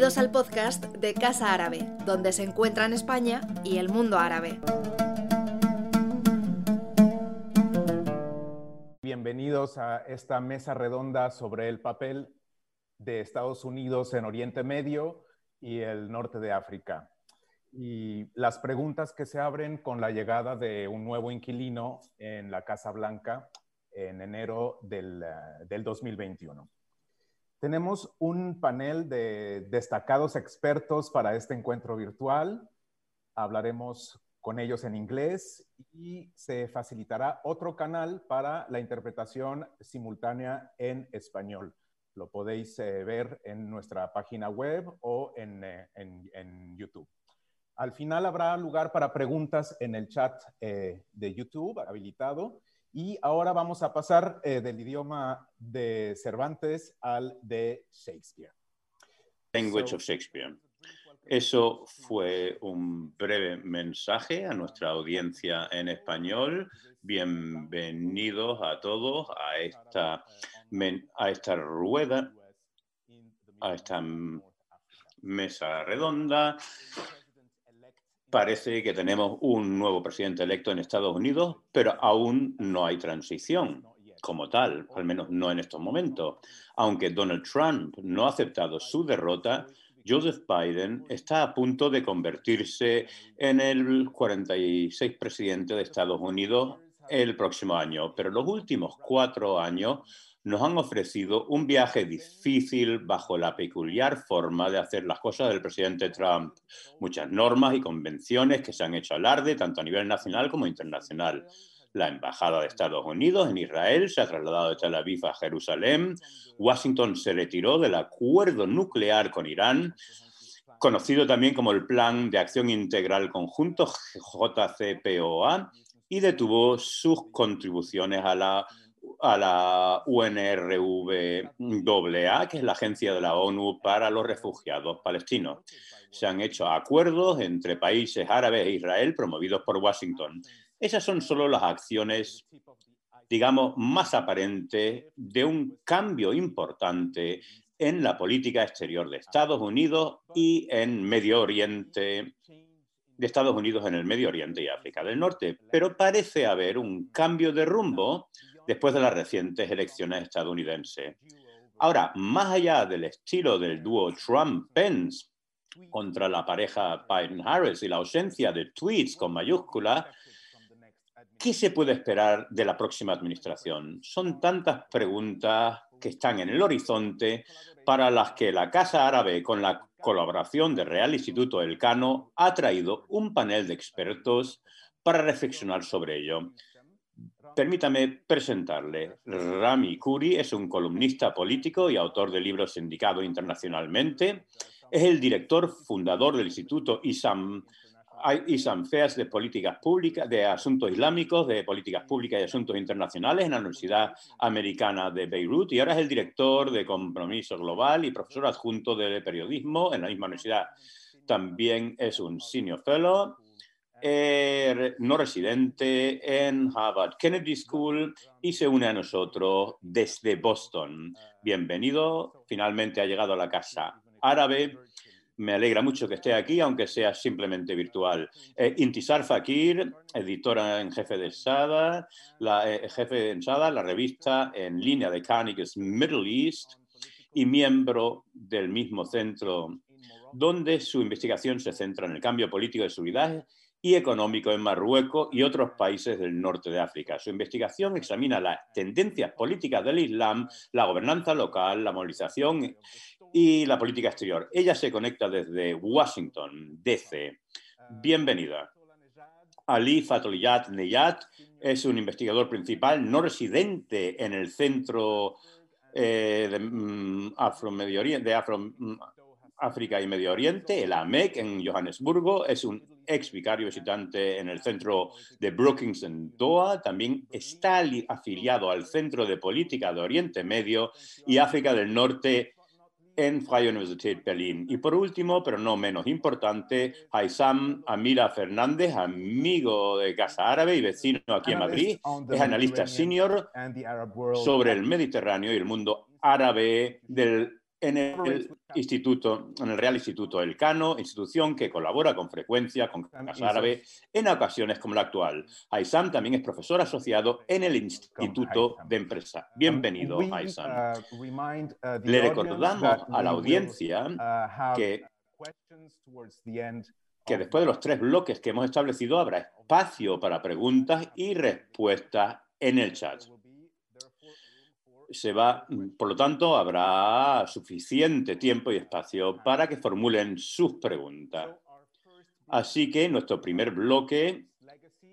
Bienvenidos al podcast de Casa Árabe, donde se encuentran España y el mundo árabe. Bienvenidos a esta mesa redonda sobre el papel de Estados Unidos en Oriente Medio y el norte de África. Y las preguntas que se abren con la llegada de un nuevo inquilino en la Casa Blanca en enero del, eh, del 2021. Tenemos un panel de destacados expertos para este encuentro virtual. Hablaremos con ellos en inglés y se facilitará otro canal para la interpretación simultánea en español. Lo podéis eh, ver en nuestra página web o en, eh, en, YouTube. Al final habrá lugar para preguntas en el chat eh, de YouTube habilitado y ahora vamos a pasar eh, del idioma de Cervantes al de Shakespeare. Language of Shakespeare. Eso fue un breve mensaje a nuestra audiencia en español. Bienvenidos a todos a esta, a esta rueda, a esta mesa redonda Parece que tenemos un nuevo presidente electo en Estados Unidos, pero aún no hay transición como tal, al menos no en estos momentos. Aunque Donald Trump no ha aceptado su derrota, Joseph Biden está a punto de convertirse en el 46 presidente de Estados Unidos el próximo año. Pero los últimos cuatro años nos han ofrecido un viaje difícil bajo la peculiar forma de hacer las cosas del presidente Trump. Muchas normas y convenciones que se han hecho alarde tanto a nivel nacional como internacional. La Embajada de Estados Unidos en Israel se ha trasladado de Tel Aviv a Jerusalén. Washington se retiró del acuerdo nuclear con Irán, conocido también como el Plan de Acción Integral Conjunto JCPOA, y detuvo sus contribuciones a la a la UNRWA, que es la agencia de la ONU para los refugiados palestinos. Se han hecho acuerdos entre países árabes e Israel promovidos por Washington. Esas son solo las acciones, digamos, más aparentes de un cambio importante en la política exterior de Estados Unidos y en Medio Oriente, de Estados Unidos en el Medio Oriente y África del Norte. Pero parece haber un cambio de rumbo después de las recientes elecciones estadounidenses. Ahora, más allá del estilo del dúo Trump-Pence contra la pareja Biden-Harris y la ausencia de tweets con mayúsculas, ¿qué se puede esperar de la próxima administración? Son tantas preguntas que están en el horizonte para las que la Casa Árabe, con la colaboración del Real Instituto Elcano, ha traído un panel de expertos para reflexionar sobre ello. Permítame presentarle. Rami Kuri es un columnista político y autor de libros sindicados internacionalmente. Es el director fundador del Instituto Isam, Isam Feas de Políticas Públicas, de Asuntos Islámicos, de Políticas Públicas y Asuntos Internacionales en la Universidad Americana de Beirut y ahora es el director de Compromiso Global y profesor adjunto de Periodismo en la misma universidad. También es un Senior Fellow eh, no residente en Harvard Kennedy School y se une a nosotros desde Boston. Bienvenido, finalmente ha llegado a la casa árabe. Me alegra mucho que esté aquí, aunque sea simplemente virtual. Eh, Intisar Fakir, editora en jefe de Sada, la, eh, de Sada, la revista en línea de Carnegie's Middle East y miembro del mismo centro donde su investigación se centra en el cambio político de seguridad y económico en Marruecos y otros países del norte de África. Su investigación examina las tendencias políticas del Islam, la gobernanza local, la movilización y la política exterior. Ella se conecta desde Washington, D.C. Bienvenida. Ali Fatoliyat Neyat es un investigador principal no residente en el centro eh, de, mm, de Afro mm, África y Medio Oriente, el AMEC en Johannesburgo, es un ex vicario visitante en el centro de Brookings en Doha, también está afiliado al Centro de Política de Oriente Medio y África del Norte en Freie Universität Berlin. Y por último, pero no menos importante, Haisam Amira Fernández, amigo de Casa Árabe y vecino aquí en Madrid, es analista senior sobre el Mediterráneo y el mundo árabe del en el instituto, en el Real Instituto Elcano, institución que colabora con frecuencia con Casa Árabe en ocasiones como la actual. Aysam también es profesor asociado en el Instituto de Empresa. Bienvenido, Aysam. Le recordamos a la audiencia que que después de los tres bloques que hemos establecido habrá espacio para preguntas y respuestas en el chat se va, por lo tanto, habrá suficiente tiempo y espacio para que formulen sus preguntas. Así que nuestro primer bloque,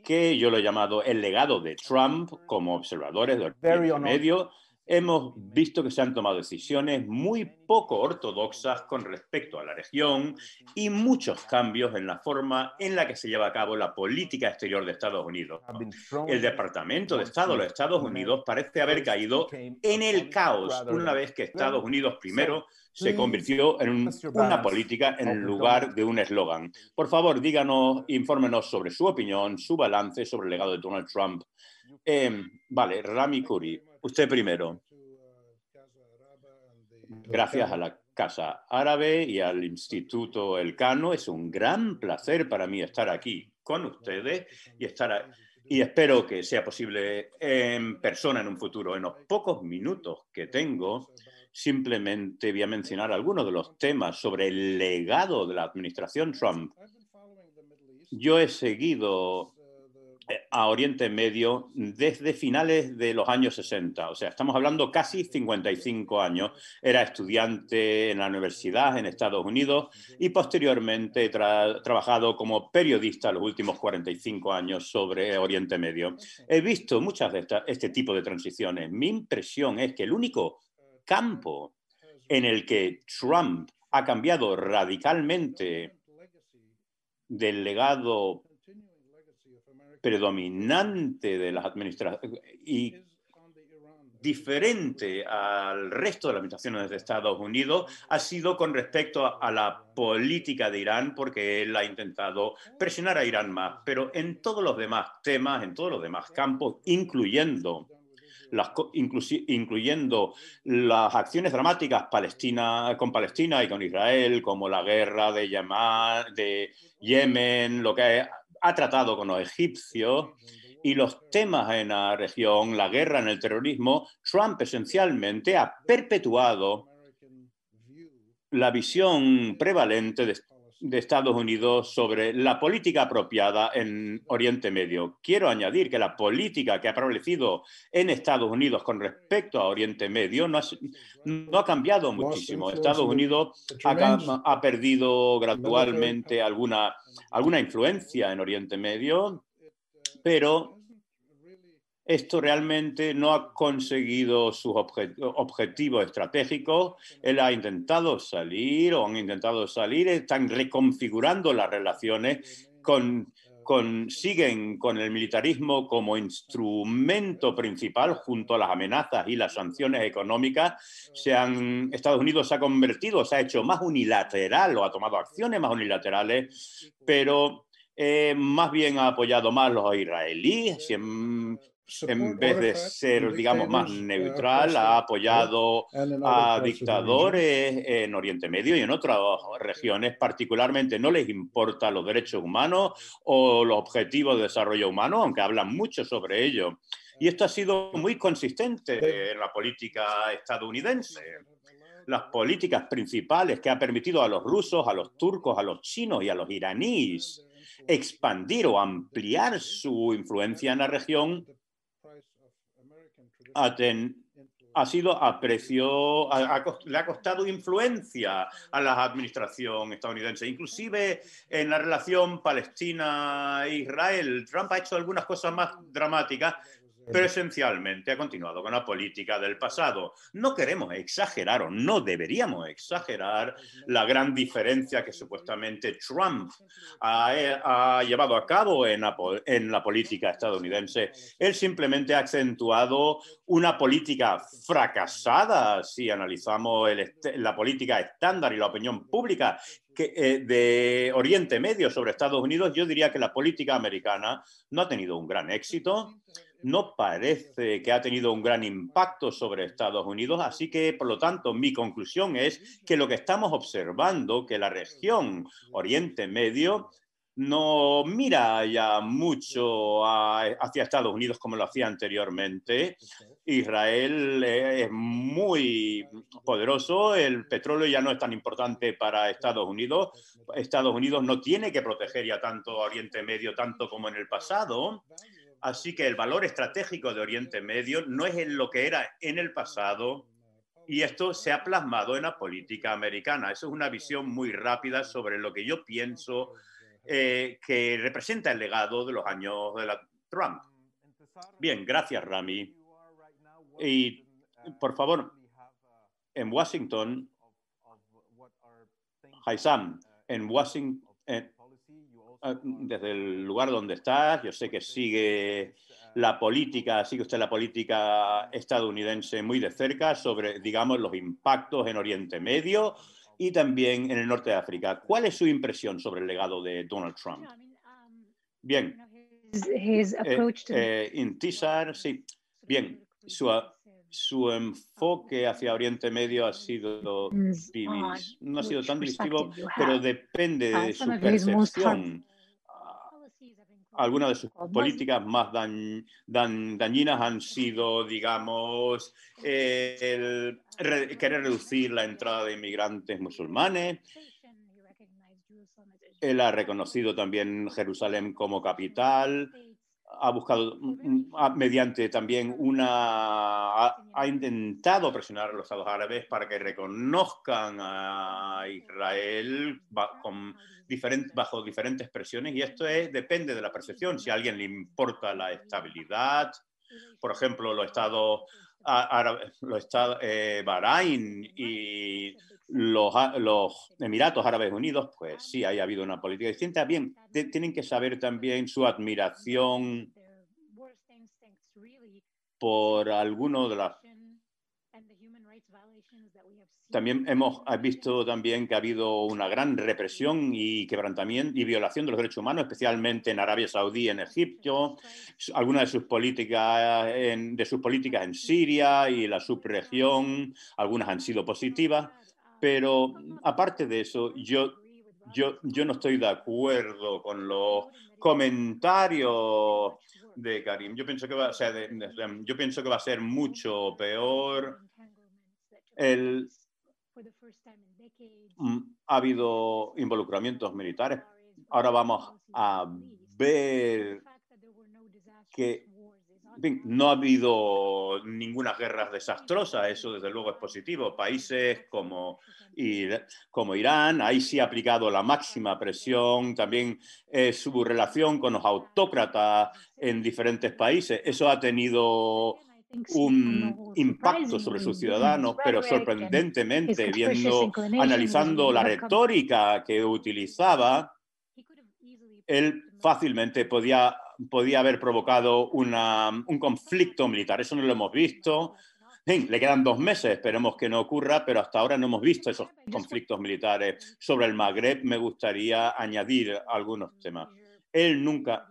que yo lo he llamado el legado de Trump como observadores del medio, hemos visto que se han tomado decisiones muy poco ortodoxas con respecto a la región y muchos cambios en la forma en la que se lleva a cabo la política exterior de Estados Unidos. El Departamento de Estado de los Estados Unidos parece haber caído en el caos una vez que Estados Unidos primero se convirtió en una política en lugar de un eslogan. Por favor, díganos, infórmenos sobre su opinión, su balance sobre el legado de Donald Trump. Eh, vale, Rami Kuri. Usted primero. Gracias a la Casa Árabe y al Instituto Elcano, es un gran placer para mí estar aquí con ustedes y estar y espero que sea posible en persona en un futuro. En los pocos minutos que tengo, simplemente voy a mencionar algunos de los temas sobre el legado de la administración Trump. Yo he seguido a Oriente Medio desde finales de los años 60. O sea, estamos hablando casi 55 años. Era estudiante en la universidad en Estados Unidos y posteriormente he trabajado como periodista los últimos 45 años sobre Oriente Medio. He visto muchas de este tipo de transiciones. Mi impresión es que el único campo en el que Trump ha cambiado radicalmente del legado predominante de las administraciones y diferente al resto de las administraciones de Estados Unidos ha sido con respecto a la política de Irán, porque él ha intentado presionar a Irán más, pero en todos los demás temas, en todos los demás campos, incluyendo las, incluyendo las acciones dramáticas Palestina, con Palestina y con Israel, como la guerra de, de Yemen, lo que ha tratado con los egipcios y los temas en la región, la guerra en el terrorismo, Trump esencialmente ha perpetuado la visión prevalente de, de, Estados Unidos sobre la política apropiada en Oriente Medio. Quiero añadir que la política que ha prevalecido en Estados Unidos con respecto a Oriente Medio no ha, no ha cambiado muchísimo. Estados Unidos ha, ha perdido gradualmente alguna alguna influencia en Oriente Medio, pero esto realmente no ha conseguido sus objetivos estratégicos. Él ha intentado salir o han intentado salir, están reconfigurando las relaciones con, siguen con el militarismo como instrumento principal junto a las amenazas y las sanciones económicas. Se han, Estados Unidos se ha convertido, se ha hecho más unilateral o ha tomado acciones más unilaterales, pero eh, más bien ha apoyado más los israelíes. En, vez de ser, digamos, más neutral, ha apoyado a dictadores en Oriente Medio y en otras regiones, particularmente no les importan los derechos humanos o los objetivos de desarrollo humano, aunque hablan mucho sobre ello. Y esto ha sido muy consistente en la política estadounidense las políticas principales que ha permitido a los rusos, a los turcos, a los chinos y a los iraníes expandir o ampliar su influencia en la región ha sido a precio, le ha costado influencia a la administración estadounidense. Inclusive en la relación Palestina-Israel, Trump ha hecho algunas cosas más dramáticas pero esencialmente ha continuado con la política del pasado. No queremos exagerar o no deberíamos exagerar la gran diferencia que supuestamente Trump ha, llevado a cabo en la, en la, política estadounidense. Él simplemente ha acentuado una política fracasada, si analizamos la política estándar y la opinión pública eh, de Oriente Medio sobre Estados Unidos, yo diría que la política americana no ha tenido un gran éxito no parece que ha tenido un gran impacto sobre Estados Unidos, así que, por lo tanto, mi conclusión es que lo que estamos observando, que la región Oriente Medio no mira ya mucho hacia Estados Unidos como lo hacía anteriormente. Israel es muy poderoso, el petróleo ya no es tan importante para Estados Unidos. Estados Unidos no tiene que proteger ya tanto a Oriente Medio tanto como en el pasado. Así que el valor estratégico de Oriente Medio no es en lo que era en el pasado y esto se ha plasmado en la política americana. Eso es una visión muy rápida sobre lo que yo pienso eh, que representa el legado de los años de Trump. Bien, gracias, Rami. Y, por favor, en Washington, Haisam, en Washington, desde el lugar donde estás, yo sé que sigue la política, sigue usted la política estadounidense muy de cerca sobre, digamos, los impactos en Oriente Medio y también en el norte de África. ¿Cuál es su impresión sobre el legado de Donald Trump? Bien. Eh, eh sí. Bien, su, su enfoque hacia Oriente Medio ha sido no ha sido tan divisivo, pero depende de su percepción. Algunas de sus políticas más dañinas han sido, digamos, el querer reducir la entrada de inmigrantes musulmanes. Él ha reconocido también Jerusalén como capital ha buscado, mm, mm, mediante también una, ha, intentado presionar a los Estados árabes para que reconozcan a Israel con bajo diferentes presiones y esto es, depende de la percepción. Si a alguien le importa la estabilidad, por ejemplo, los Estados los estados, eh, Bahrein y los, los, Emiratos Árabes Unidos, pues sí, ha habido una política distinta. Bien, tienen que saber también su admiración por alguno de las también hemos visto también que ha habido una gran represión y quebrantamiento y violación de los derechos humanos, especialmente en Arabia Saudí, en Egipto, algunas de sus políticas en, de sus políticas en Siria y la subregión, algunas han sido positivas, pero aparte de eso, yo, yo, yo no estoy de acuerdo con los comentarios de Karim. Yo pienso que va, a ser, yo pienso que va a ser mucho peor el Mm, ha habido involucramientos militares. Ahora vamos a ver que no ha habido ninguna guerra desastrosa, eso desde luego es positivo. Países como, como Irán, ahí sí ha aplicado la máxima presión, también eh, su relación con los autócratas en diferentes países, eso ha tenido un impacto sobre sus ciudadanos, pero sorprendentemente, viendo, analizando la retórica que utilizaba, él fácilmente podía, podía haber provocado un conflicto militar. Eso no lo hemos visto. le quedan dos meses, esperemos que no ocurra, pero hasta ahora no hemos visto esos conflictos militares. Sobre el Magreb me gustaría añadir algunos temas. Él nunca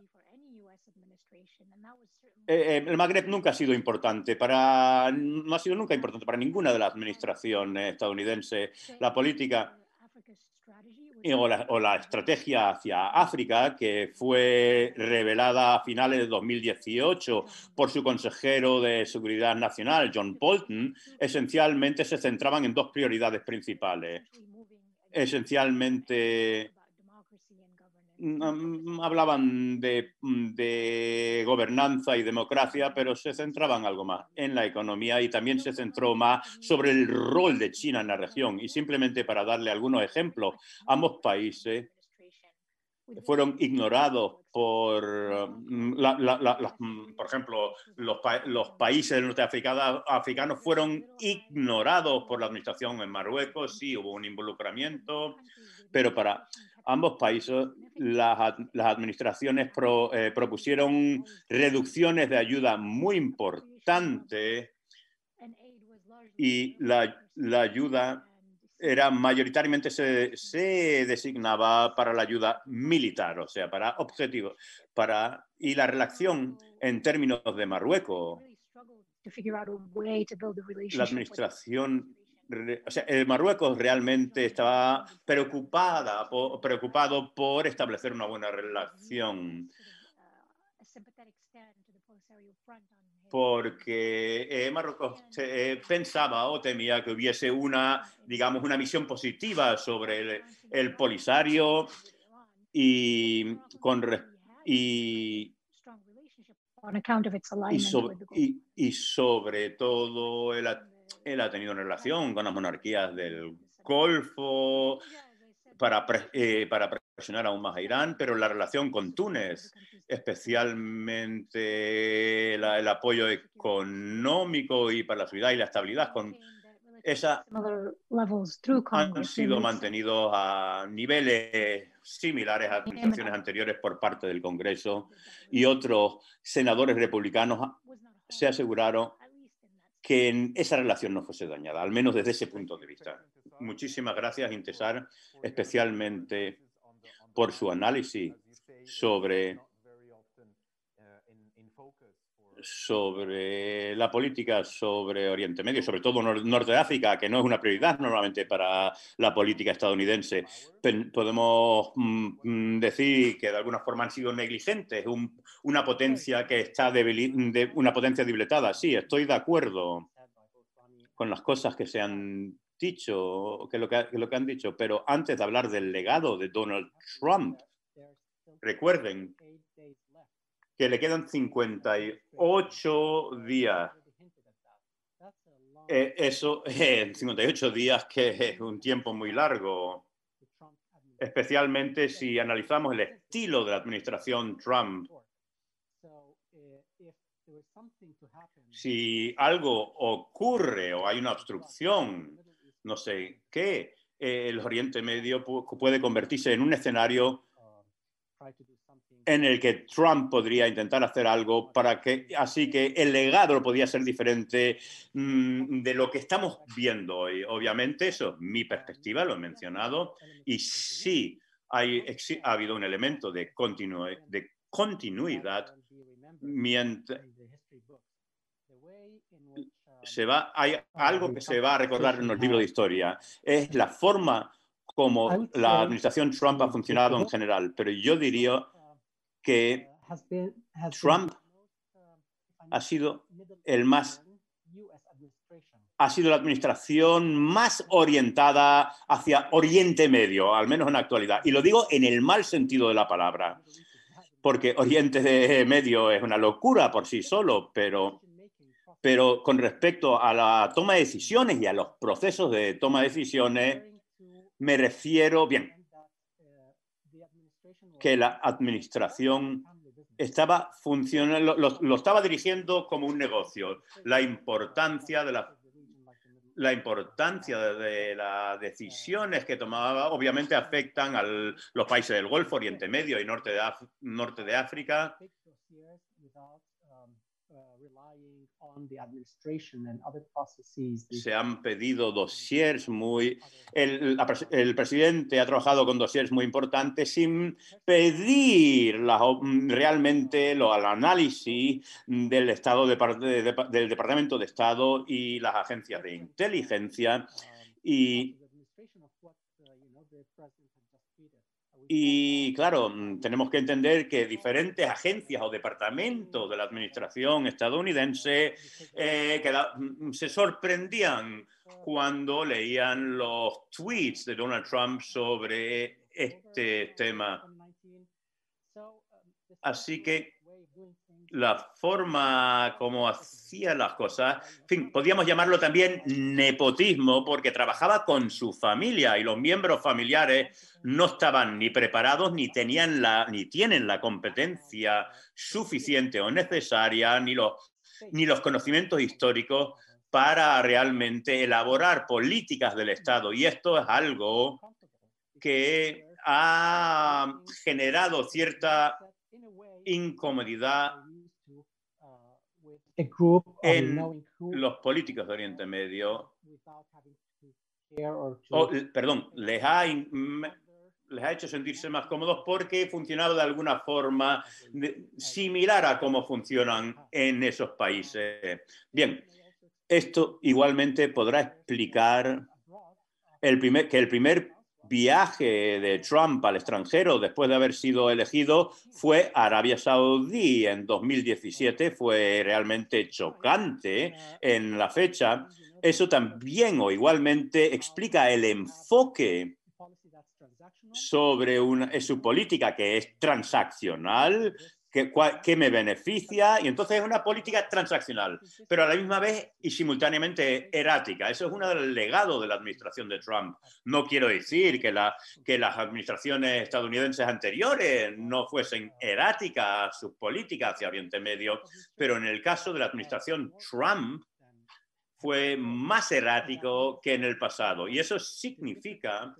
eh, eh, el Magreb nunca ha sido importante para, no ha sido nunca importante para ninguna de las administraciones estadounidenses. La política o la, o la, estrategia hacia África, que fue revelada a finales de 2018 por su consejero de Seguridad Nacional, John Bolton, esencialmente se centraban en dos prioridades principales. Esencialmente hablaban de, mm, de, gobernanza y democracia, pero se centraban algo más en la economía y también se centró más sobre el rol de China en la región. Y simplemente para darle algunos ejemplos, ambos países fueron ignorados por, mm, por ejemplo, los, los países del norte africano fueron ignorados por la administración en Marruecos, sí hubo un involucramiento, pero para ambos países las, administraciones eh, propusieron reducciones de ayuda muy importantes y la, ayuda era mayoritariamente se, se, designaba para la ayuda militar, o sea, para objetivos, para y la relación en términos de Marruecos. La administración, o sea, el Marruecos realmente estaba preocupada, preocupado por establecer una buena relación porque eh, Marruecos eh, pensaba o temía que hubiese una, digamos, una misión positiva sobre el, Polisario y, con, y, y, sobre, todo él ha, tenido una relación con las monarquías del Golfo para, eh, para presionar aún más a Irán, pero la relación con Túnez, especialmente el apoyo económico y para la seguridad y la estabilidad con esa han sido mantenidos a niveles similares a administraciones anteriores por parte del Congreso y otros senadores republicanos se aseguraron que esa relación no fuese dañada, al menos desde ese punto de vista. Muchísimas gracias, Intesar, especialmente por su análisis sobre, sobre la política sobre Oriente Medio, sobre todo Norte de África, que no es una prioridad normalmente para la política estadounidense. Podemos mm, mm, decir que de alguna forma han sido negligentes, una potencia que está de, una potencia debilitada. Sí, estoy de acuerdo con las cosas que se han dicho, que lo que, lo que han dicho, pero antes de hablar del legado de Donald Trump, recuerden que le quedan 58 días. Eh, eso, en 58 días, que es un tiempo muy largo, especialmente si analizamos el estilo de la administración Trump. Si algo ocurre o hay una obstrucción no sé qué, eh, el Oriente Medio puede convertirse en un escenario en el que Trump podría intentar hacer algo para que, así que el legado podría ser diferente mm, de lo que estamos viendo hoy. Obviamente, eso es mi perspectiva, lo he mencionado, y sí hay, ha habido un elemento de, de continuidad mientras se va, hay algo que se va a recordar en los libros de historia, es la forma como la administración Trump ha funcionado en general, pero yo diría que Trump ha sido el más ha sido la administración más orientada hacia Oriente Medio, al menos en la actualidad. Y lo digo en el mal sentido de la palabra, porque Oriente Medio es una locura por sí solo, pero pero con respecto a la toma de decisiones y a los procesos de toma de decisiones, me refiero, bien, que la administración estaba funcionando, lo, estaba dirigiendo como un negocio. La importancia de la, la importancia de, las decisiones que tomaba obviamente afectan a los países del Golfo, Oriente Medio y norte de, norte de África se han pedido dossiers muy... El, el, presidente ha trabajado con dossiers muy importantes sin pedir la, realmente lo, el análisis del, estado de, del Departamento de Estado y las agencias de inteligencia. Y Y claro, mm, tenemos que entender que diferentes agencias o departamentos de la administración estadounidense eh, mm, se sorprendían cuando leían los tweets de Donald Trump sobre este tema. Así que la forma como hacía las cosas, en fin, podríamos llamarlo también nepotismo, porque trabajaba con su familia y los miembros familiares no estaban ni preparados ni tenían la ni tienen la competencia suficiente o necesaria ni los ni los conocimientos históricos para realmente elaborar políticas del Estado. Y esto es algo que ha generado cierta incomodidad en los políticos de Oriente Medio Oh, perdón, les ha, les ha hecho sentirse más cómodos porque funcionaba de alguna forma similar a cómo funcionan en esos países. Bien, esto igualmente podrá explicar el primer, que el primer viaje de Trump al extranjero después de haber sido elegido fue Arabia Saudí en 2017. Fue realmente chocante en la fecha. Eso también o igualmente explica el enfoque sobre una, su política que es transaccional, que, me beneficia, y entonces es una política transaccional, pero a la misma vez y simultáneamente erática. Eso es uno del legado de la administración de Trump. No quiero decir que, la, que las administraciones estadounidenses anteriores no fuesen eráticas sus políticas hacia Oriente Medio, pero en el caso de la administración Trump, fue más errático que en el pasado. Y eso significa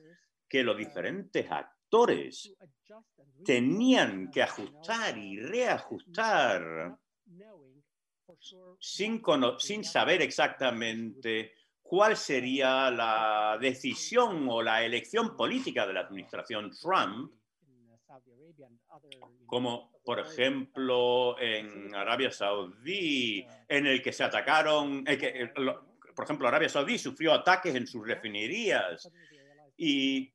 que los diferentes actores tenían que ajustar y reajustar sin, saber exactamente cuál sería la decisión o la elección política de la administración Trump, como por ejemplo en Arabia Saudí, en el que se atacaron, por ejemplo, Arabia Saudí sufrió ataques en sus refinerías y,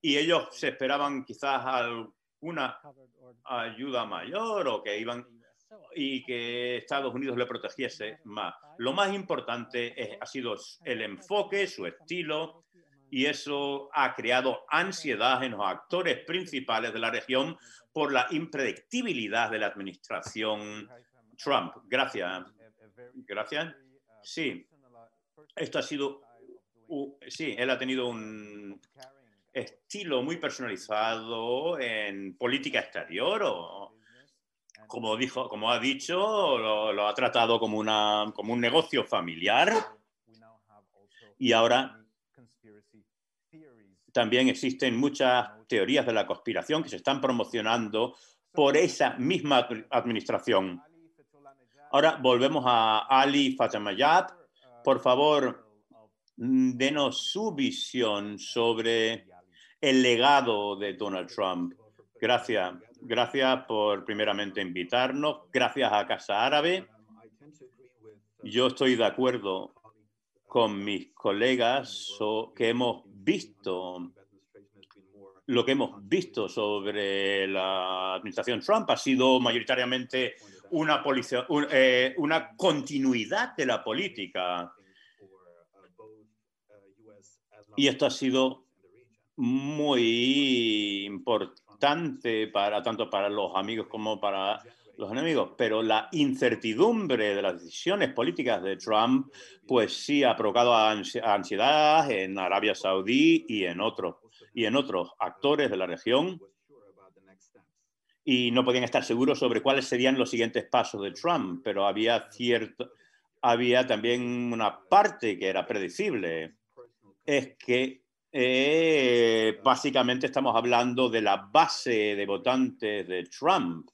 y ellos se esperaban quizás alguna ayuda mayor o que iban y que Estados Unidos le protegiese más. Lo más importante es, ha sido el enfoque, su estilo, y eso ha creado ansiedad en los actores principales de la región por la impredictibilidad de la administración Trump. Gracias. Gracias. Sí, esto ha sido, sí, él ha tenido un estilo muy personalizado en política exterior o, como, dijo, como ha dicho, lo, ha tratado como, una, como un negocio familiar y ahora también existen muchas teorías de la conspiración que se están promocionando por esa misma administración. Ahora volvemos a Ali Fatamayab. Por favor, denos su visión sobre el legado de Donald Trump. Gracias. Gracias por primeramente invitarnos. Gracias a Casa Árabe. Yo estoy de acuerdo con mis colegas que hemos visto lo que hemos visto sobre la administración Trump ha sido mayoritariamente una, eh, una continuidad de la política. Y esto ha sido muy importante para tanto para los amigos como para los enemigos, pero la incertidumbre de las decisiones políticas de Trump, pues sí ha provocado ansiedad en Arabia Saudí y en otros y en otros actores de la región. Y no podían estar seguros sobre cuáles serían los siguientes pasos de Trump, pero había cierto había también una parte que era predecible, es que eh, básicamente estamos hablando de la base de votantes de Trump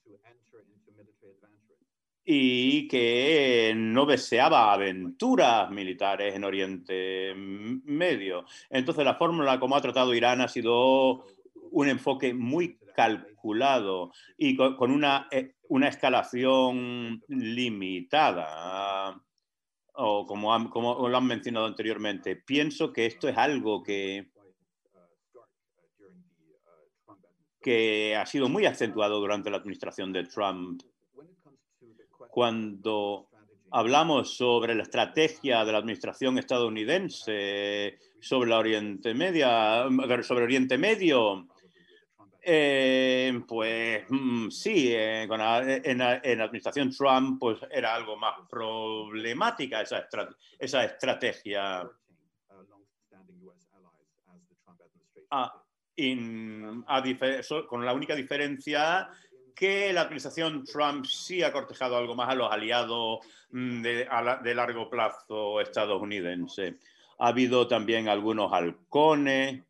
y que no deseaba aventuras militares en Oriente Medio. Entonces la fórmula como ha tratado Irán ha sido un enfoque muy calculado y con, una, eh, una escalación limitada o como, como lo han mencionado anteriormente, pienso que esto es algo que, que ha sido muy acentuado durante la administración de Trump. Cuando hablamos sobre la estrategia de la administración estadounidense sobre la Oriente Media, sobre Oriente Medio, eh, pues mm, sí, eh, en, la, administración Trump pues era algo más problemática esa, esa estrategia. Ah, con la única diferencia que la administración Trump sí ha cortejado algo más a los aliados mm, de, de largo plazo estadounidense. Ha habido también algunos halcones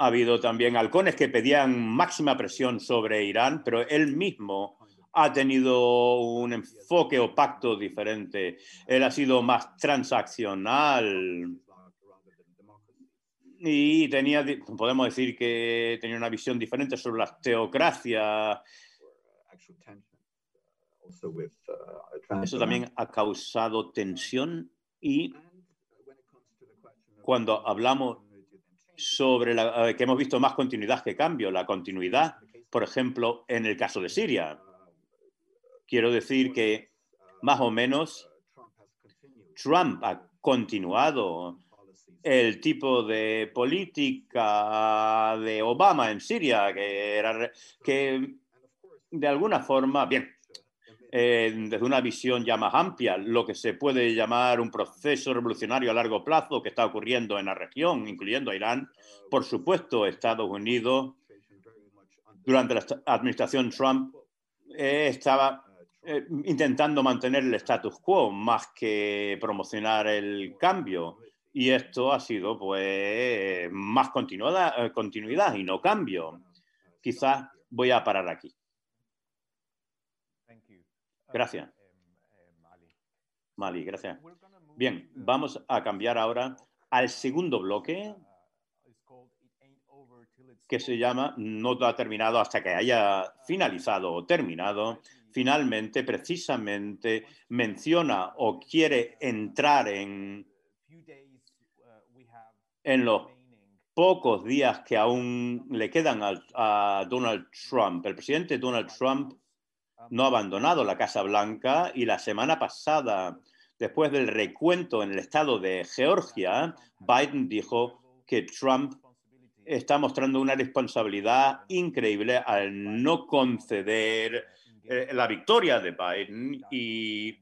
ha habido también halcones que pedían máxima presión sobre Irán, pero él mismo ha tenido un enfoque o pacto diferente. Él ha sido más transaccional y tenía, podemos decir que tenía una visión diferente sobre las teocracias. Eso también ha causado tensión y cuando hablamos sobre la, que hemos visto más continuidad que cambio, la continuidad, por ejemplo, en el caso de Siria. Quiero decir que más o menos Trump ha continuado el tipo de política de Obama en Siria, que era que de alguna forma, bien, eh, desde una visión ya más amplia, lo que se puede llamar un proceso revolucionario a largo plazo que está ocurriendo en la región, incluyendo a Irán, por supuesto, Estados Unidos, durante la administración Trump, eh, estaba eh, intentando mantener el status quo más que promocionar el cambio. Y esto ha sido pues más continuidad, continuidad y no cambio. Quizás voy a parar aquí. Gracias. Mali, gracias. Bien, vamos a cambiar ahora al segundo bloque que se llama No ha terminado hasta que haya finalizado o terminado. Finalmente, precisamente, menciona o quiere entrar en, en los pocos días que aún le quedan a Donald Trump. El presidente Donald Trump no ha abandonado la Casa Blanca y la semana pasada, después del recuento en el estado de Georgia, Biden dijo que Trump está mostrando una responsabilidad increíble al no conceder eh, la victoria de Biden y,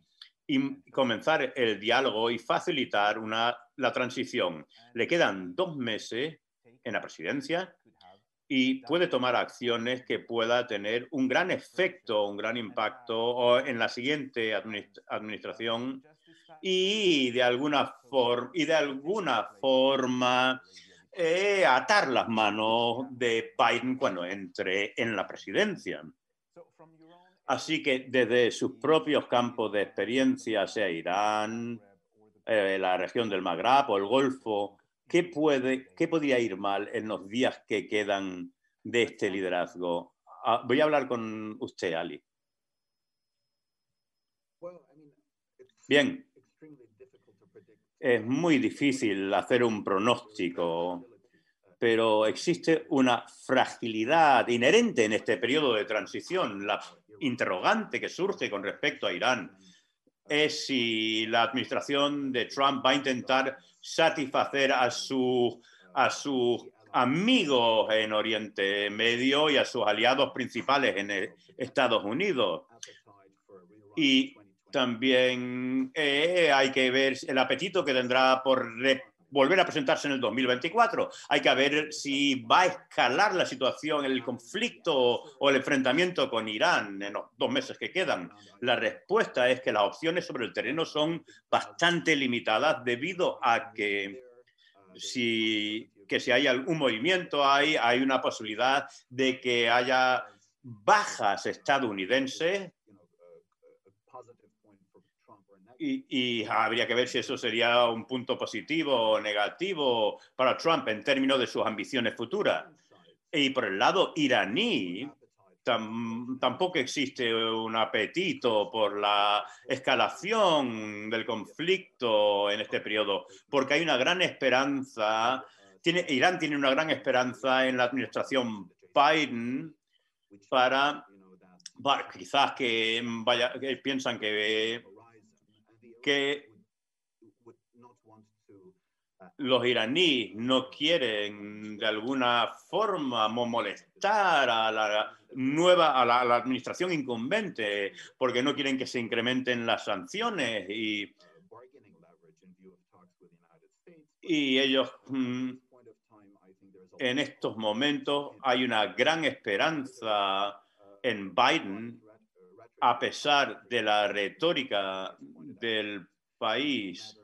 comenzar el diálogo y facilitar una, la transición. Le quedan dos meses en la presidencia y puede tomar acciones que pueda tener un gran efecto, un gran impacto en la siguiente administración y de alguna, y de alguna forma eh, atar las manos de Biden cuando entre en la presidencia. Así que desde sus propios campos de experiencia, sea Irán, eh, la región del Magreb o el Golfo, ¿Qué, puede, ¿Qué podría ir mal en los días que quedan de este liderazgo? Ah, voy a hablar con usted, Ali. Bien, es muy difícil hacer un pronóstico, pero existe una fragilidad inherente en este periodo de transición. Interrogante que surge con respecto a Irán es si la administración de Trump va a intentar satisfacer a, su, a sus amigos en Oriente Medio y a sus aliados principales en Estados Unidos. Y también eh, hay que ver el apetito que tendrá por volver a presentarse en el 2024. Hay que ver si va a escalar la situación, el conflicto o el enfrentamiento con Irán en los dos meses que quedan. La respuesta es que las opciones sobre el terreno son bastante limitadas debido a que si, que si hay algún movimiento, hay, hay una posibilidad de que haya bajas estadounidenses y, habría que ver si eso sería un punto positivo o negativo para Trump en términos de sus ambiciones futuras. Y por el lado iraní, tampoco existe un apetito por la escalación del conflicto en este periodo, porque hay una gran esperanza, tiene, Irán tiene una gran esperanza en la administración Biden para, quizás que, vaya, que piensan que que los iraníes no quieren de alguna forma molestar a la nueva, a la, administración incumbente, porque no quieren que se incrementen las sanciones y, y ellos mm, en estos momentos hay una gran esperanza en Biden a pesar de la retórica del país,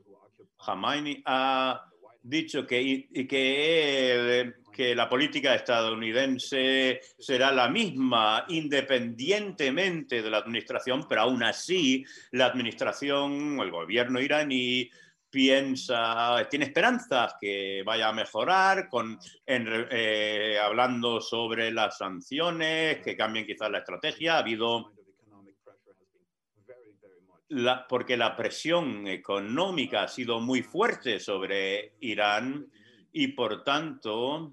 Jamaini ha dicho que, que, que la política estadounidense será la misma independientemente de la administración, pero aún así la administración, el gobierno iraní piensa, tiene esperanzas que vaya a mejorar, con, eh, hablando sobre las sanciones, que cambien quizás la estrategia. Ha habido porque la presión económica ha sido muy fuerte sobre Irán y por tanto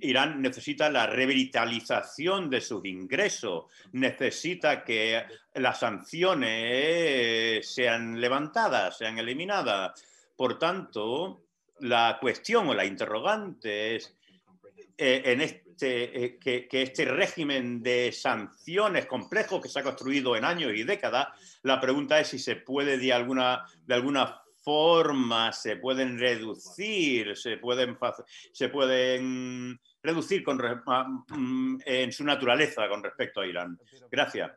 Irán necesita la revitalización de sus ingresos, necesita que las sanciones sean levantadas, sean eliminadas. Por tanto, la cuestión o la interrogante es eh, en este, eh, que, este régimen de sanciones complejo que se ha construido en años y décadas, la pregunta es si se puede de alguna, de alguna forma, se pueden reducir, se pueden, se pueden reducir con, mm, en su naturaleza con respecto a Irán. Gracias.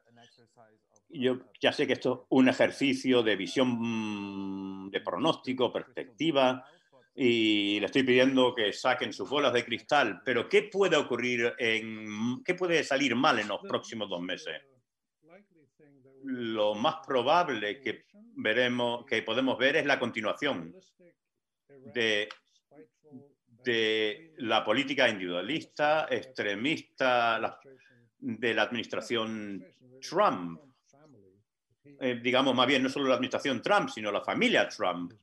Yo ya sé que esto es un ejercicio de visión, mm, de pronóstico, perspectiva, y le estoy pidiendo que saquen sus bolas de cristal, pero ¿qué puede ocurrir en, qué puede salir mal en los próximos dos meses? Lo más probable que veremos, que podemos ver es la continuación de, de la política individualista, extremista de la administración Trump. Eh, digamos, más bien, no solo la administración Trump, sino la familia Trump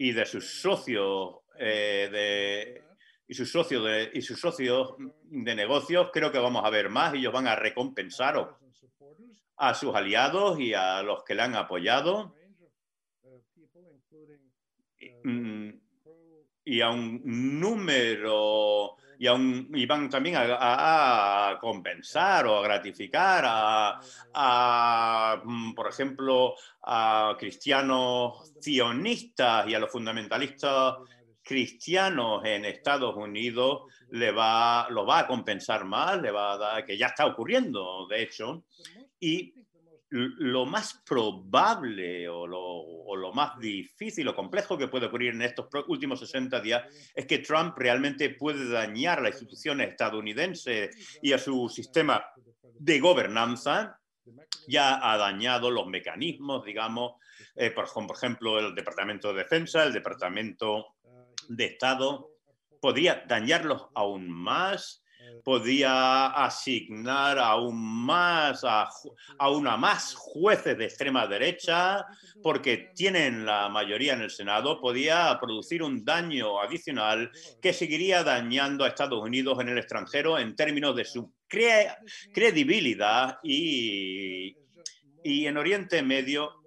y de sus socios eh, de, y sus socios de, y sus socios de negocios, creo que vamos a ver más. Ellos van a recompensar a sus aliados y a los que le han apoyado mm, y a un número y, y van también a, compensar o a gratificar a, mm, por ejemplo, a cristianos sionistas y a los fundamentalistas cristianos en Estados Unidos le va, lo va a compensar más, le va a dar, que ya está ocurriendo, de hecho, lo más probable o lo, más difícil o complejo que puede ocurrir en estos últimos 60 días es que Trump realmente puede dañar a las instituciones estadounidenses y a su sistema de gobernanza. Ya ha dañado los mecanismos, digamos, eh, por, por ejemplo, el Departamento de Defensa, el Departamento de Estado. Podría dañarlos aún más podía asignar aún más a, más jueces de extrema derecha porque tienen la mayoría en el Senado, podía producir un daño adicional que seguiría dañando a Estados Unidos en el extranjero en términos de su credibilidad y, y en Oriente Medio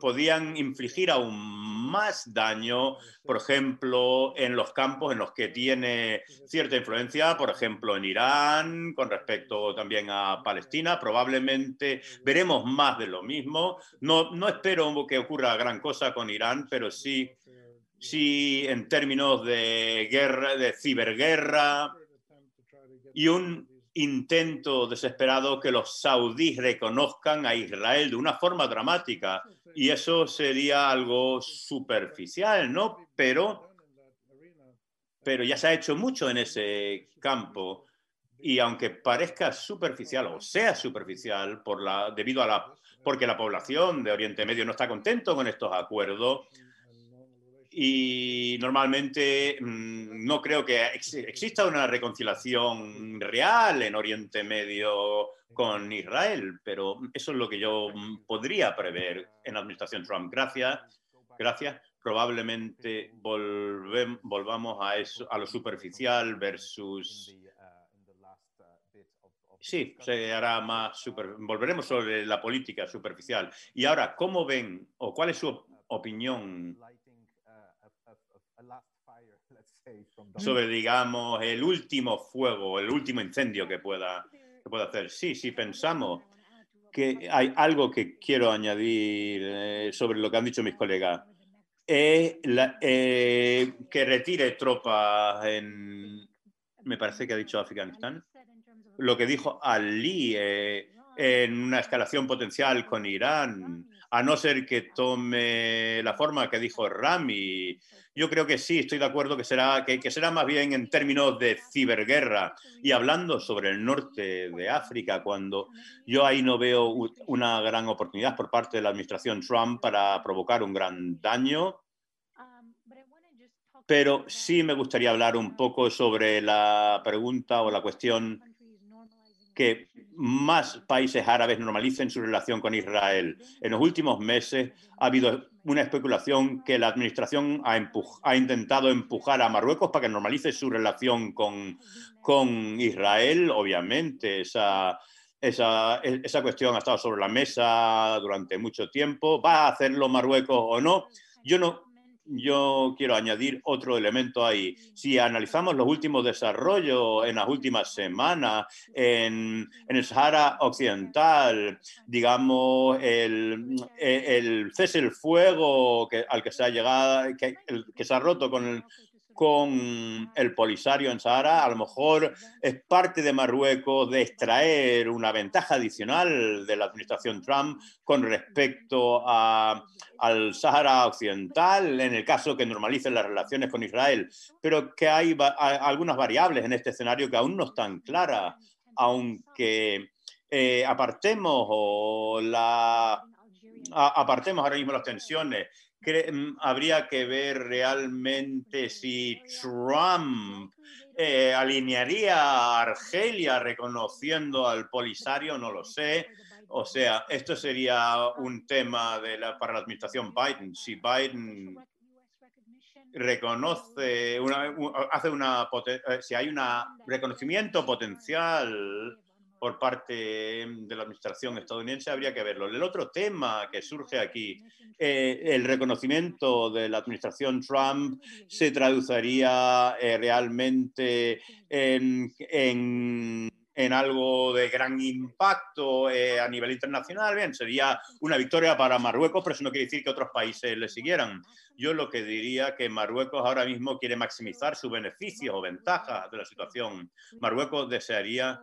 podían infligir aún más daño, por ejemplo, en los campos en los que tiene cierta influencia, por ejemplo, en Irán, con respecto también a Palestina. Probablemente veremos más de lo mismo. No, no espero que ocurra gran cosa con Irán, pero sí, sí en términos de guerra, de ciberguerra y un intento desesperado que los saudíes reconozcan a Israel de una forma dramática y eso sería algo superficial, ¿no? Pero, pero ya se ha hecho mucho en ese campo y aunque parezca superficial o sea superficial por la, debido a la, porque la población de Oriente Medio no está contento con estos acuerdos, y normalmente mm, no creo que exista una reconciliación real en Oriente Medio con Israel, pero eso es lo que yo mm, podría prever en la administración Trump. Gracias, gracias. Probablemente volvamos a eso, a lo superficial versus Sí, se hará más super... Volveremos sobre la política superficial. Y ahora, ¿cómo ven o cuál es su opinión sobre, digamos, el último fuego, el último incendio que pueda, que pueda hacer. Sí, sí, pensamos que hay algo que quiero añadir eh, sobre lo que han dicho mis colegas. Eh, que retire tropas en, me parece que ha dicho Afganistán. Lo que dijo Ali, eh, en una escalación potencial con Irán, a no ser que tome la forma que dijo Rami. Yo creo que sí, estoy de acuerdo que será, que, será más bien en términos de ciberguerra y hablando sobre el norte de África, cuando yo ahí no veo una gran oportunidad por parte de la administración Trump para provocar un gran daño. Pero sí me gustaría hablar un poco sobre la pregunta o la cuestión que más países árabes normalicen su relación con Israel. En los últimos meses ha habido una especulación que la administración ha, ha intentado empujar a Marruecos para que normalice su relación con, con Israel. Obviamente, esa, esa, esa cuestión ha estado sobre la mesa durante mucho tiempo. ¿Va a hacerlo Marruecos o no? Yo no, yo quiero añadir otro elemento ahí. Si analizamos los últimos desarrollos en las últimas semanas en, el Sahara Occidental, digamos, el, cese el fuego al que se ha llegado, que se ha roto con el, con el Polisario en Sahara, a lo mejor es parte de Marruecos de extraer una ventaja adicional de la administración Trump con respecto a, al Sahara Occidental, en el caso que normalicen las relaciones con Israel, pero que hay, algunas variables en este escenario que aún no están claras, aunque eh, apartemos o la apartemos ahora mismo las tensiones habría que ver realmente si Trump eh, alinearía a Argelia reconociendo al Polisario, no lo sé. O sea, esto sería un tema de la, para la administración Biden. Si Biden reconoce, una, hace una, eh, si hay un reconocimiento potencial por parte de la administración estadounidense, habría que verlo. El otro tema que surge aquí, eh, el reconocimiento de la administración Trump se traduciría eh, realmente en, en, algo de gran impacto eh, a nivel internacional. Bien, sería una victoria para Marruecos, pero eso no quiere decir que otros países le siguieran. Yo lo que diría que Marruecos ahora mismo quiere maximizar sus beneficios o ventajas de la situación. Marruecos desearía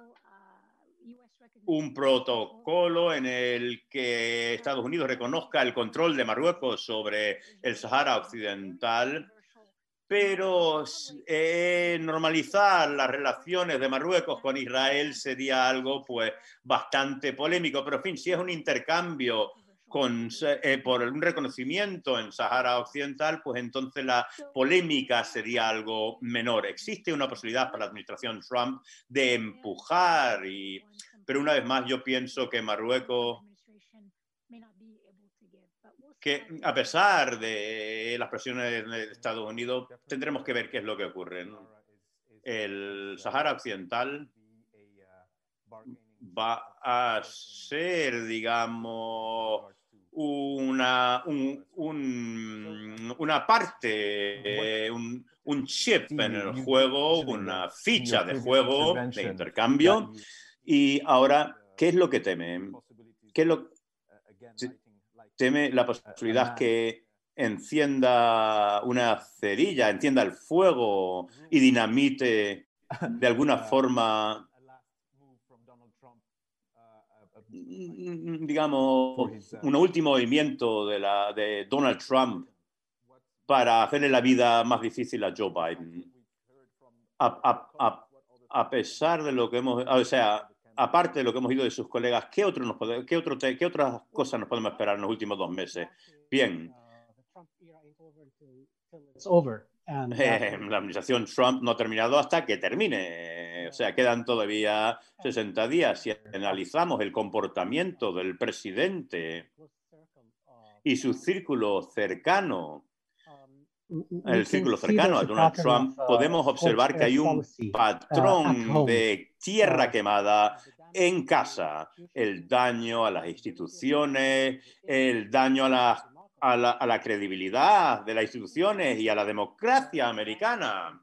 un protocolo en el que Estados Unidos reconozca el control de Marruecos sobre el Sahara Occidental, pero eh, normalizar las relaciones de Marruecos con Israel sería algo pues bastante polémico, pero en fin, si es un intercambio con, eh, por un reconocimiento en Sahara Occidental, pues entonces la polémica sería algo menor. Existe una posibilidad para la administración Trump de empujar y pero una vez más yo pienso que Marruecos, que a pesar de las presiones de Estados Unidos, tendremos que ver qué es lo que ocurre. El Sahara Occidental va a ser, digamos, una, una parte, un, un, chip en el juego, una ficha de juego de intercambio. Y ahora, ¿qué es lo que teme? ¿Qué lo... Teme la posibilidad que encienda una cerilla, encienda el fuego y dinamite de alguna forma, digamos, un último movimiento de, la, de Donald Trump para hacerle la vida más difícil a Joe Biden. A, a pesar de lo que hemos, o sea, aparte de lo que hemos oído de sus colegas, ¿qué, otro nos qué, otro ¿qué otras cosas nos podemos esperar en los últimos dos meses? Bien. la administración Trump no ha terminado hasta que termine. O sea, quedan todavía 60 días. Si analizamos el comportamiento del presidente y su círculo cercano el círculo cercano a Donald Trump, podemos observar que hay un patrón de tierra quemada en casa, el daño a las instituciones, el daño a la, a la, credibilidad de las instituciones y a la democracia americana.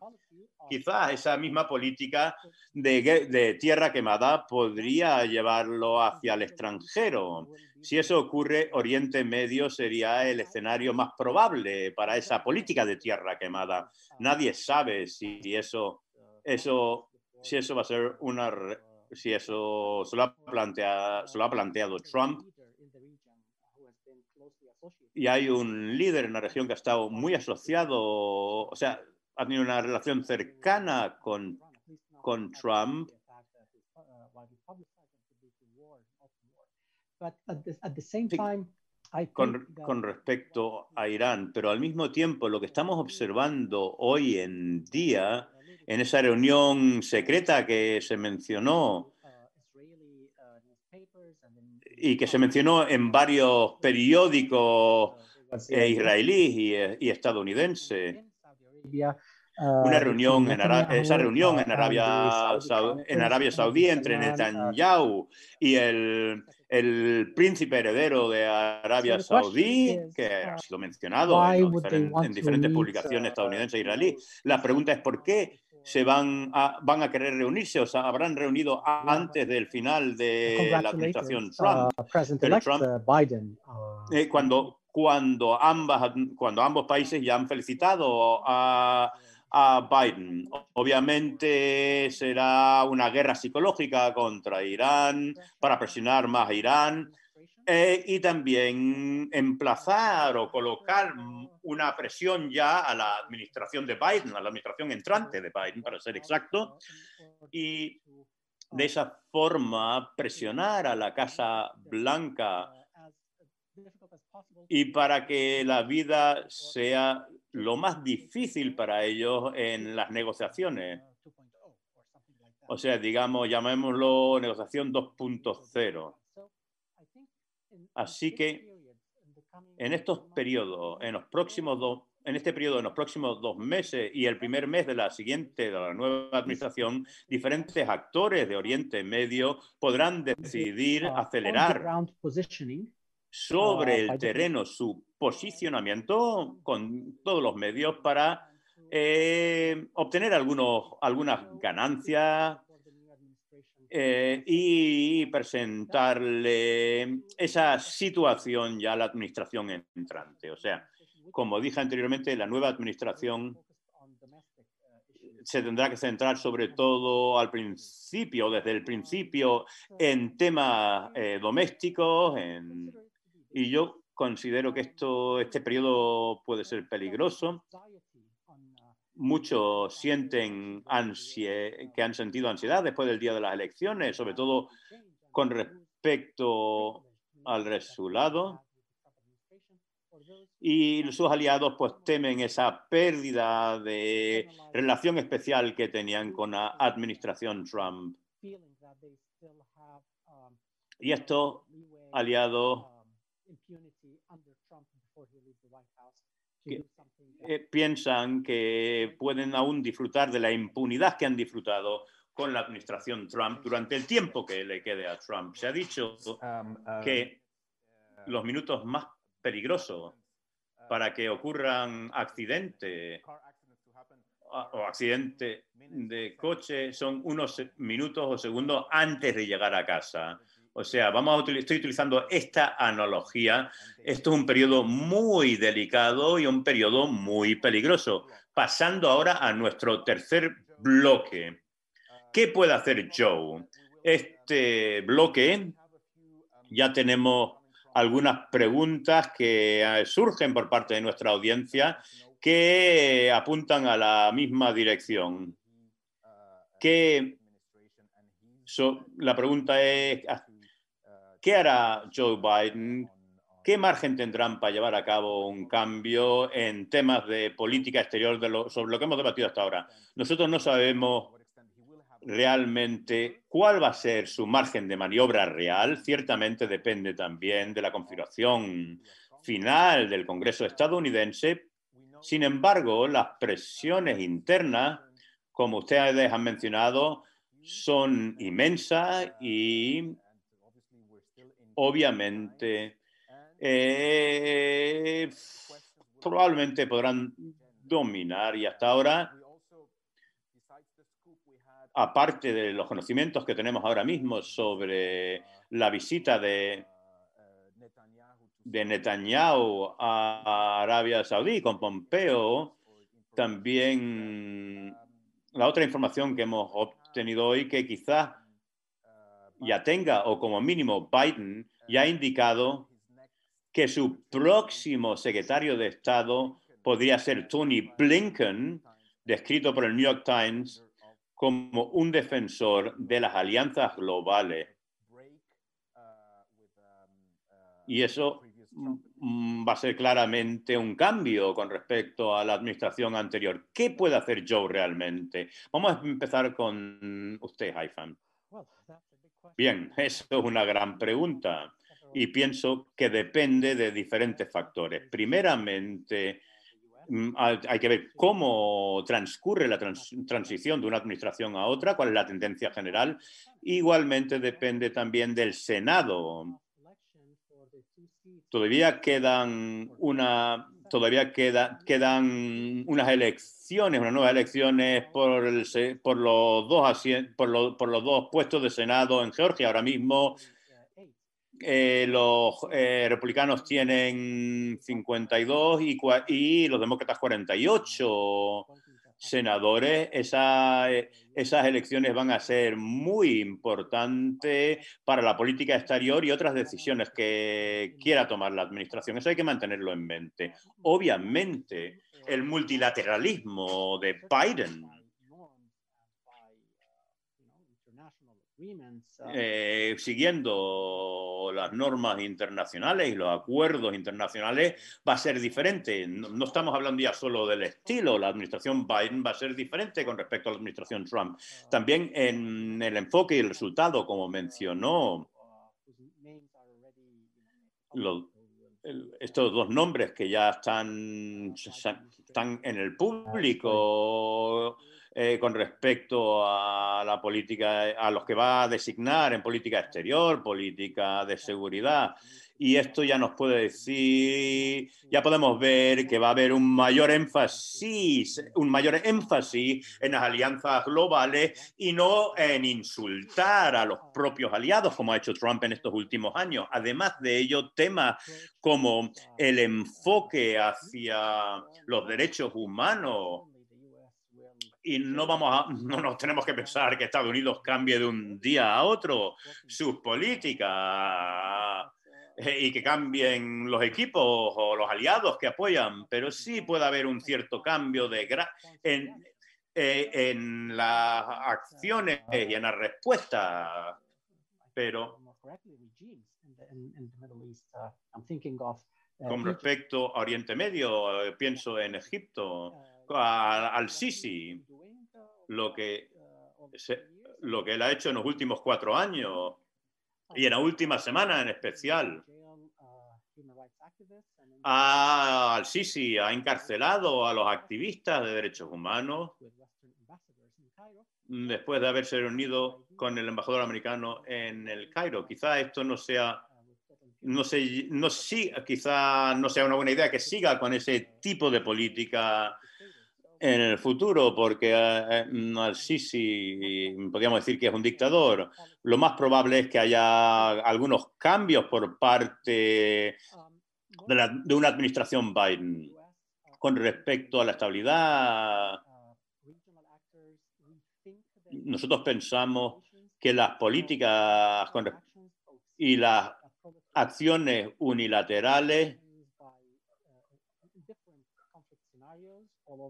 Quizás esa misma política de, de tierra quemada podría llevarlo hacia el extranjero si eso ocurre, Oriente Medio sería el escenario más probable para esa política de tierra quemada. Nadie sabe si eso, eso, si eso va a ser una, si eso se lo ha planteado Trump. Y hay un líder en la región que ha estado muy asociado, o sea, ha tenido una relación cercana con, con Trump. Con, con, respecto a Irán, pero al mismo tiempo lo que estamos observando hoy en día, en esa reunión secreta que se mencionó y que se mencionó en varios periódicos eh, israelíes y, eh, y estadounidenses, una reunión en esa reunión en Arabia, en Arabia Saudí entre Netanyahu y el, el príncipe heredero de Arabia Saudí, que ha sido mencionado en, diferentes publicaciones estadounidenses e israelíes. La pregunta es por qué se van a, van a querer reunirse o sea, habrán reunido antes del final de la administración Trump. Eh, cuando, cuando, ambas, cuando ambos países ya han felicitado a a Biden. Obviamente será una guerra psicológica contra Irán para presionar más a Irán eh, y también emplazar o colocar una presión ya a la administración de Biden, a la administración entrante de Biden, para ser exacto, y de esa forma presionar a la Casa Blanca y para que la vida sea lo más difícil para ellos en las negociaciones. O sea, digamos, llamémoslo negociación 2.0. Así que en estos periodos, en los próximos dos, en este periodo, en los próximos dos meses y el primer mes de la siguiente, de la nueva administración, diferentes actores de Oriente Medio podrán decidir acelerar sobre el terreno su posicionamiento con todos los medios para eh, obtener algunos, algunas ganancias eh, y presentarle esa situación ya a la administración entrante. O sea, como dije anteriormente, la nueva administración se tendrá que centrar sobre todo al principio, desde el principio, en temas eh, domésticos, en y yo considero que esto, este periodo puede ser peligroso. Muchos sienten que han sentido ansiedad después del día de las elecciones, sobre todo con respecto al resultado. Y sus aliados pues temen esa pérdida de relación especial que tenían con la administración Trump. Y estos aliados eh, piensan que pueden aún disfrutar de la impunidad que han disfrutado con la administración Trump durante el tiempo que le quede a Trump. Se ha dicho um, um, que los minutos más peligrosos para que ocurran accidentes o accidente de coche son unos minutos o segundos antes de llegar a casa. O sea, vamos a estoy utilizando esta analogía. Esto es un periodo muy delicado y un periodo muy peligroso. Pasando ahora a nuestro tercer bloque. ¿Qué puede hacer Joe? Este bloque ya tenemos algunas preguntas que eh, surgen por parte de nuestra audiencia que apuntan a la misma dirección. ¿Qué, la pregunta es, ¿Qué hará Joe Biden? ¿Qué margen tendrán para llevar a cabo un cambio en temas de política exterior sobre lo que hemos debatido hasta ahora? Nosotros no sabemos realmente cuál va a ser su margen de maniobra real. Ciertamente depende también de la configuración final del Congreso estadounidense. Sin embargo, las presiones internas, como ustedes han mencionado, son inmensas y obviamente eh, probablemente podrán dominar y hasta ahora, aparte de los conocimientos que tenemos ahora mismo sobre la visita de, de Netanyahu a Arabia Saudí con Pompeo, también la otra información que hemos obtenido hoy que quizás ya tenga, o como mínimo Biden ya ha indicado que su próximo secretario de Estado podría ser Tony Blinken, descrito por el New York Times como un defensor de las alianzas globales. Y eso mm, va a ser claramente un cambio con respecto a la administración anterior. ¿Qué puede hacer Joe realmente? Vamos a empezar con usted, Haifan. Bien, eso es una gran pregunta. Y pienso que depende de diferentes factores. Primeramente, mm, hay que ver cómo transcurre la transición de una administración a otra, cuál es la tendencia general. Igualmente depende también del Senado. Todavía quedan una todavía queda, quedan unas elecciones, unas nuevas elecciones por, por, los dos, por, por los dos puestos de Senado en Georgia. Ahora mismo eh, los eh, republicanos tienen 52 y, y, los demócratas 48 senadores. Eh, esas elecciones van a ser muy importantes para la política exterior y otras decisiones que quiera tomar la administración. Eso hay que mantenerlo en mente. Obviamente, el multilateralismo de Biden Eh, siguiendo las normas internacionales y los acuerdos internacionales, va a ser diferente. No, estamos hablando ya solo del estilo, la administración Biden va a ser diferente con respecto a la administración Trump. También en el enfoque y el resultado, como mencionó estos dos nombres que ya están, están en el público eh, con respecto a la política, a los que va a designar en política exterior, política de seguridad. Y esto ya nos puede decir, ya podemos ver que va a haber un mayor énfasis, un mayor énfasis en las alianzas globales y no en insultar a los propios aliados, como ha hecho Trump en estos últimos años. Además de ello, temas como el enfoque hacia los derechos humanos y no, vamos a, no nos tenemos que pensar que Estados Unidos cambie de un día a otro sus políticas eh, y que cambien los equipos o los aliados que apoyan, pero sí puede haber un cierto cambio de en, eh, en las acciones y en la respuesta. Pero con respecto a Oriente Medio, eh, pienso en Egipto al Sisi lo que, lo que él ha hecho en los últimos cuatro años y en la última semana en especial. al Sisi ha encarcelado a los activistas de derechos humanos después de haberse reunido con el embajador americano en el Cairo. Quizá esto no sea no sé, no, sí, quizá no sea una buena idea que siga con ese tipo de política en el futuro, porque eh, eh, al-Sisi podríamos decir que es un dictador, lo más probable es que haya algunos cambios por parte de, una administración Biden con respecto a la estabilidad. Nosotros pensamos que las políticas y las acciones unilaterales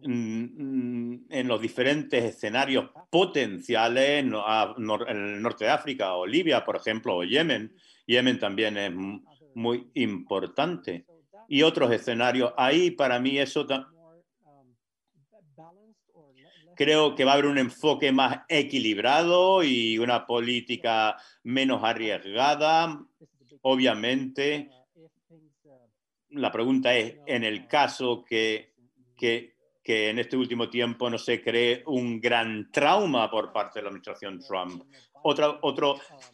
en los diferentes escenarios potenciales en el norte de África o Libia, por ejemplo, o Yemen. Yemen también es muy importante. Y otros escenarios. Ahí para mí eso creo que va a haber un enfoque más equilibrado y una política menos arriesgada. Obviamente, la pregunta es, en el caso que, que que en este último tiempo no se cree un gran trauma por parte de la administración Trump. otro,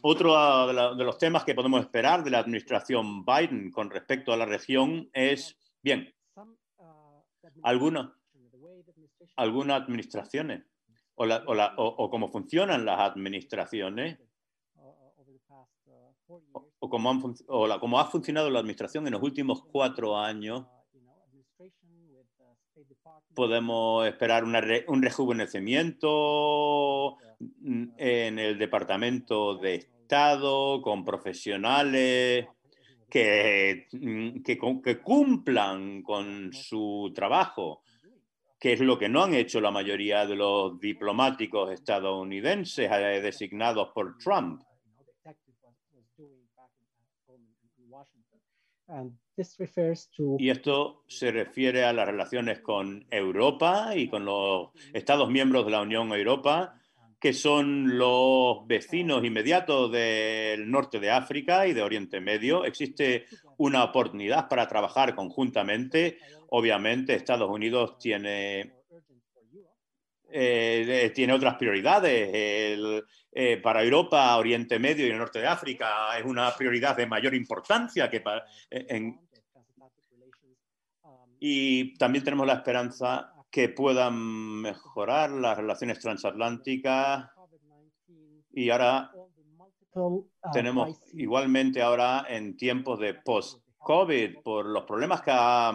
otro de, los temas que podemos esperar de la administración Biden con respecto a la región es, bien, algunas alguna administraciones o, o, cómo funcionan las administraciones o, cómo, o cómo ha funcionado la administración en los últimos cuatro años podemos esperar un rejuvenecimiento en el Departamento de Estado, con profesionales que cumplan con su trabajo que es lo que no han hecho la mayoría de los diplomáticos estadounidenses eh, designados por Trump. Y esto se refiere a las relaciones con Europa y con los Estados miembros de la Unión Europea, que son los vecinos inmediatos del norte de África y de Oriente Medio. Existe una oportunidad para trabajar conjuntamente. Obviamente, Estados Unidos tiene, eh, tiene otras prioridades. Eh, para Europa, Oriente Medio y el norte de África es una prioridad de mayor importancia que para, en, y también tenemos la esperanza que puedan mejorar las relaciones transatlánticas y ahora tenemos igualmente ahora en tiempos de post-COVID, por los problemas que ha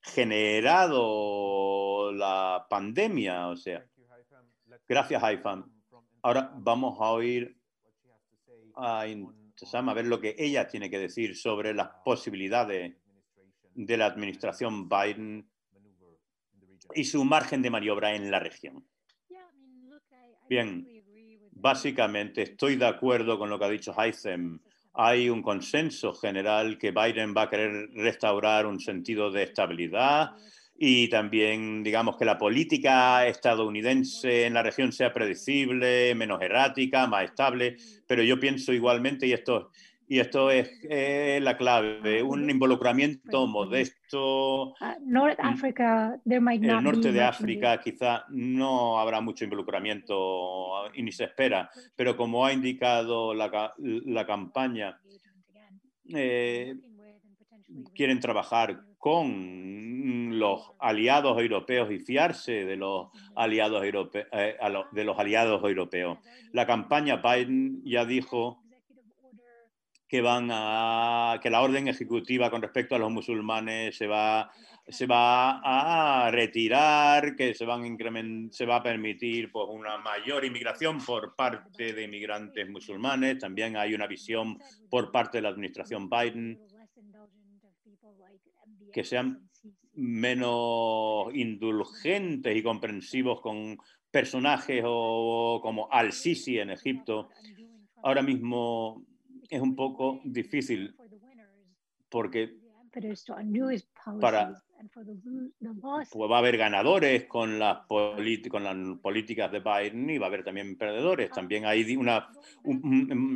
generado la pandemia, o sea, gracias Haifam. Ahora vamos a oír a Intasam a ver lo que ella tiene que decir sobre las posibilidades de la administración Biden y su margen de maniobra en la región. Bien, básicamente estoy de acuerdo con lo que ha dicho Heisem. Hay un consenso general que Biden va a querer restaurar un sentido de estabilidad y también, digamos, que la política estadounidense en la región sea predecible, menos errática, más estable. Pero yo pienso igualmente, y esto y esto es la clave, un involucramiento modesto. Ah, North Africa, there might not el norte de África quizá no habrá mucho involucramiento y ni se espera, pero como ha indicado la, la campaña, eh, quieren trabajar con los aliados europeos y fiarse de los aliados europeos, eh, de los aliados europeos. La campaña Biden ya dijo que van a que la orden ejecutiva con respecto a los musulmanes se va se va a retirar, que se, van se va a permitir pues, una mayor inmigración por parte de inmigrantes musulmanes. También hay una visión por parte de la administración Biden que sean menos indulgentes y comprensivos con personajes o, como Al-Sisi en Egipto. Ahora mismo es un poco difícil porque para, pues va a haber ganadores con las, con las políticas de Biden y va a haber también perdedores. También hay una,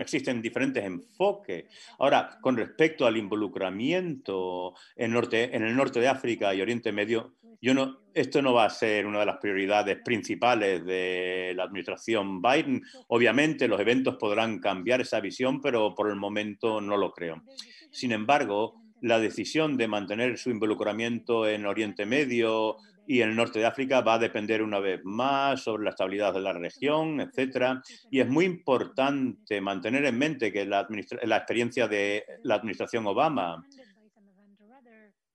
existen diferentes enfoques. Ahora, con respecto al involucramiento en, norte, en el norte de África y Oriente Medio, yo no, esto no va a ser una de las prioridades principales de la administración Biden. Obviamente los eventos podrán cambiar esa visión, pero por el momento no lo creo. Sin embargo, la decisión de mantener su involucramiento en Oriente Medio y el norte de África va a depender una vez más sobre la estabilidad de la región, etc. Y es muy importante mantener en mente que la, la experiencia de la administración Obama,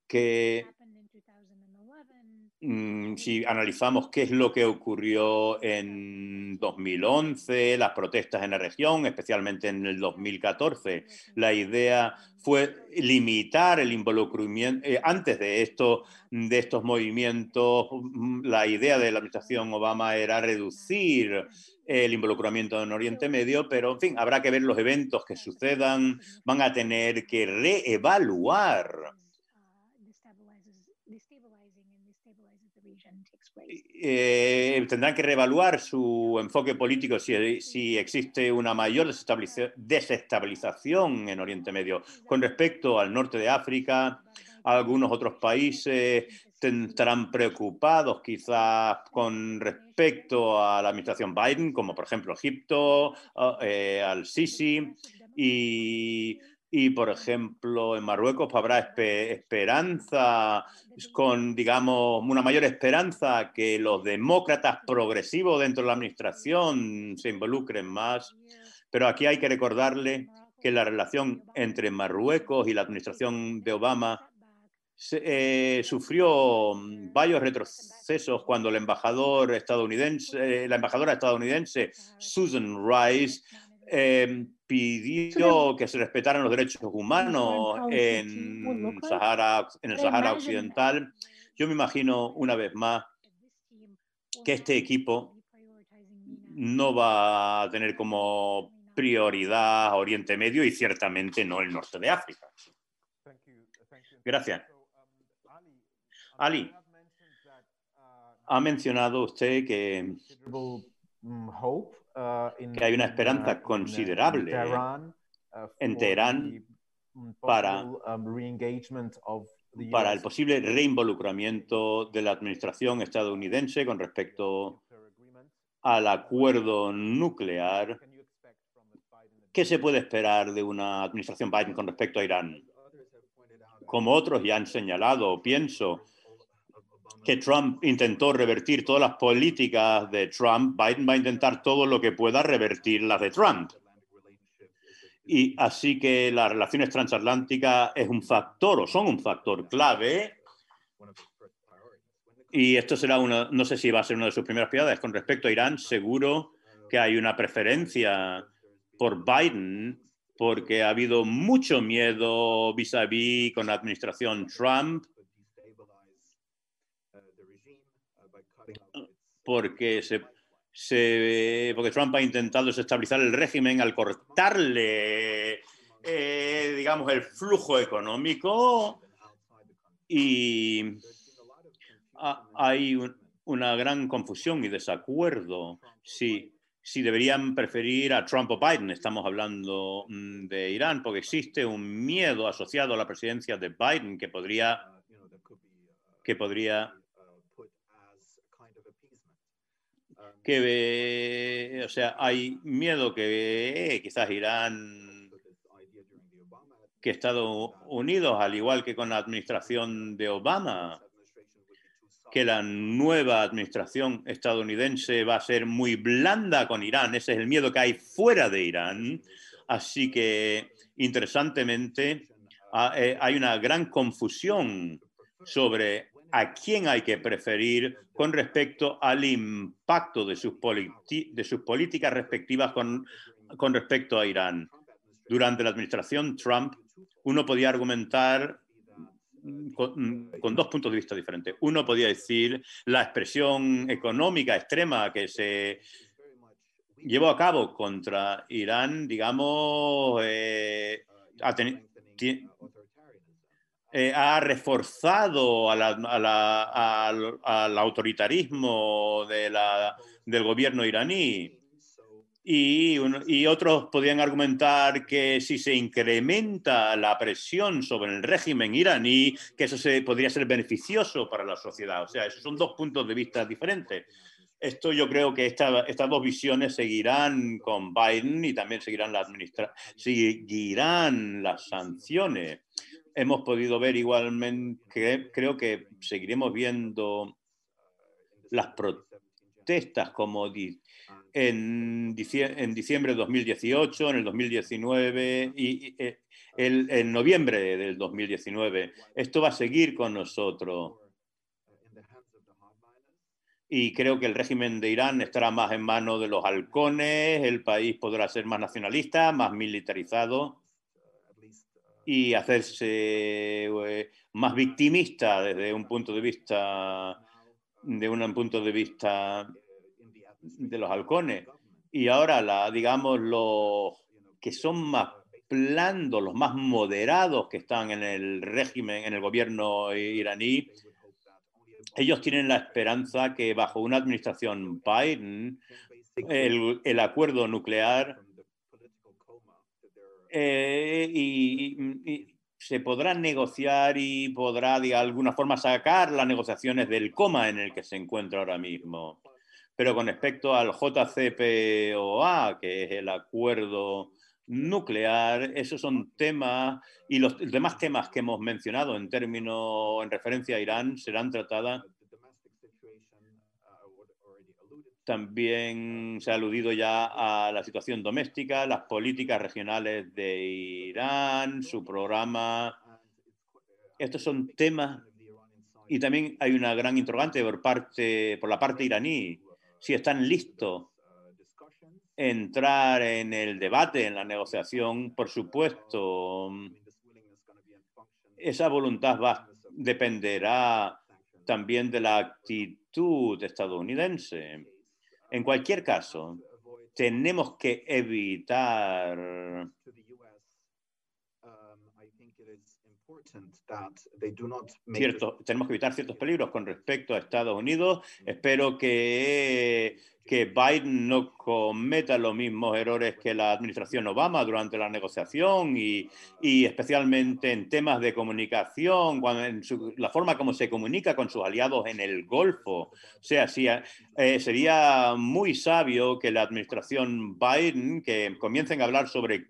que si analizamos qué es lo que ocurrió en 2011, las protestas en la región, especialmente en el 2014, la idea fue limitar el involucramiento. Eh, antes de, esto, de estos movimientos, mm, la idea de la administración Obama era reducir el involucramiento en Oriente Medio, pero en fin, habrá que ver los eventos que sucedan, van a tener que reevaluar Eh, tendrán que reevaluar su enfoque político si, existe una mayor desestabilización en Oriente Medio. Con respecto al norte de África, algunos otros países estarán preocupados quizás con respecto a la administración Biden, como por ejemplo Egipto, eh, al Sisi, y y, por ejemplo, en Marruecos habrá esperanza, con, digamos, una mayor esperanza que los demócratas progresivos dentro de la administración se involucren más. Pero aquí hay que recordarle que la relación entre Marruecos y la administración de Obama eh, sufrió varios retrocesos cuando eh, la embajadora estadounidense Susan Rice eh, pidió que se respetaran los derechos humanos en, Sahara, en el Sahara Occidental. Yo me imagino una vez más que este equipo no va a tener como prioridad Oriente Medio y ciertamente no el norte de África. Gracias. Ali, ha mencionado usted que, que hay una esperanza considerable en Teherán para, para el posible reinvolucramiento de la administración estadounidense con respecto al acuerdo nuclear. ¿Qué se puede esperar de una administración Biden con respecto a Irán? Como otros ya han señalado, pienso que Trump intentó revertir todas las políticas de Trump, Biden va a intentar todo lo que pueda revertir las de Trump. Y así que las relaciones transatlánticas es un factor o son un factor clave. Y esto será una, no sé si va a ser una de sus primeras prioridades. Con respecto a Irán, seguro que hay una preferencia por Biden porque ha habido mucho miedo vis a vis con la administración Trump porque, se, se- porque Trump ha intentado desestabilizar el régimen al cortarle, eh, digamos, el flujo económico y ha- hay un- una gran confusión y desacuerdo si, si deberían preferir a Trump o Biden. Estamos hablando mm, de Irán porque existe un miedo asociado a la presidencia de Biden que podría, que podría que, eh, o sea, hay miedo que quizás Irán, que Estados Unidos, al igual que con la administración de Obama, que la nueva administración estadounidense va a ser muy blanda con Irán. Ese es el miedo que hay fuera de Irán. Así que, interesantemente, eh, hay una gran confusión sobre a quién hay que preferir con respecto al impacto de sus, de políticas respectivas con, con respecto a Irán. Durante la administración Trump, uno podía argumentar mm, con, mm, con dos puntos de vista diferentes. Uno podía decir la expresión económica extrema que se llevó a cabo contra Irán, digamos, eh, ti- eh, ha reforzado a la- a la- al, al autoritarismo de la- del gobierno iraní. Y, y otros podían argumentar que si se incrementa la presión sobre el régimen iraní, que eso se, podría ser beneficioso para la sociedad. O sea, esos son dos puntos de vista diferentes. Esto yo creo que esta- estas dos visiones seguirán con Biden y también seguirán, la seguirán las sanciones. Hemos podido ver igualmente, que creo que seguiremos viendo las protestas como di- en, dicie- en diciembre de 2018, en el 2019 y, y, eh, el- en noviembre del 2019. Esto va a seguir con nosotros. Y creo que el régimen de Irán estará más en manos de los halcones, el país podrá ser más nacionalista, más militarizado y hacerse eh, más victimista desde un punto de vista de un punto de vista de los halcones. Y ahora, la, digamos, los que son más blandos, los más moderados que están en el régimen, en el gobierno iraní, ellos tienen la esperanza que bajo una administración Biden, el, el acuerdo nuclear eh, y, se podrá negociar y podrá de alguna forma sacar las negociaciones del coma en el que se encuentra ahora mismo. Pero con respecto al JCPOA, que es el acuerdo nuclear, esos son temas y los demás temas que hemos mencionado en términos en referencia a Irán serán tratadas. También se ha aludido ya a la situación doméstica, las políticas regionales de Irán, su programa Estos son temas y también hay una gran interrogante por, parte, por la parte iraní, si están listos entrar en el debate, en la negociación, por supuesto, esa voluntad va, dependerá también de la actitud estadounidense. En cualquier caso, tenemos que evitar tenemos que evitar ciertos peligros con respecto a Estados Unidos. Espero que, que Biden no cometa los mismos errores que la administración Obama durante la negociación y, y especialmente en temas de comunicación, cuando en la forma como se comunica con sus aliados en el Golfo. O sea, sí, eh, sería muy sabio que la administración Biden, que comiencen a hablar sobre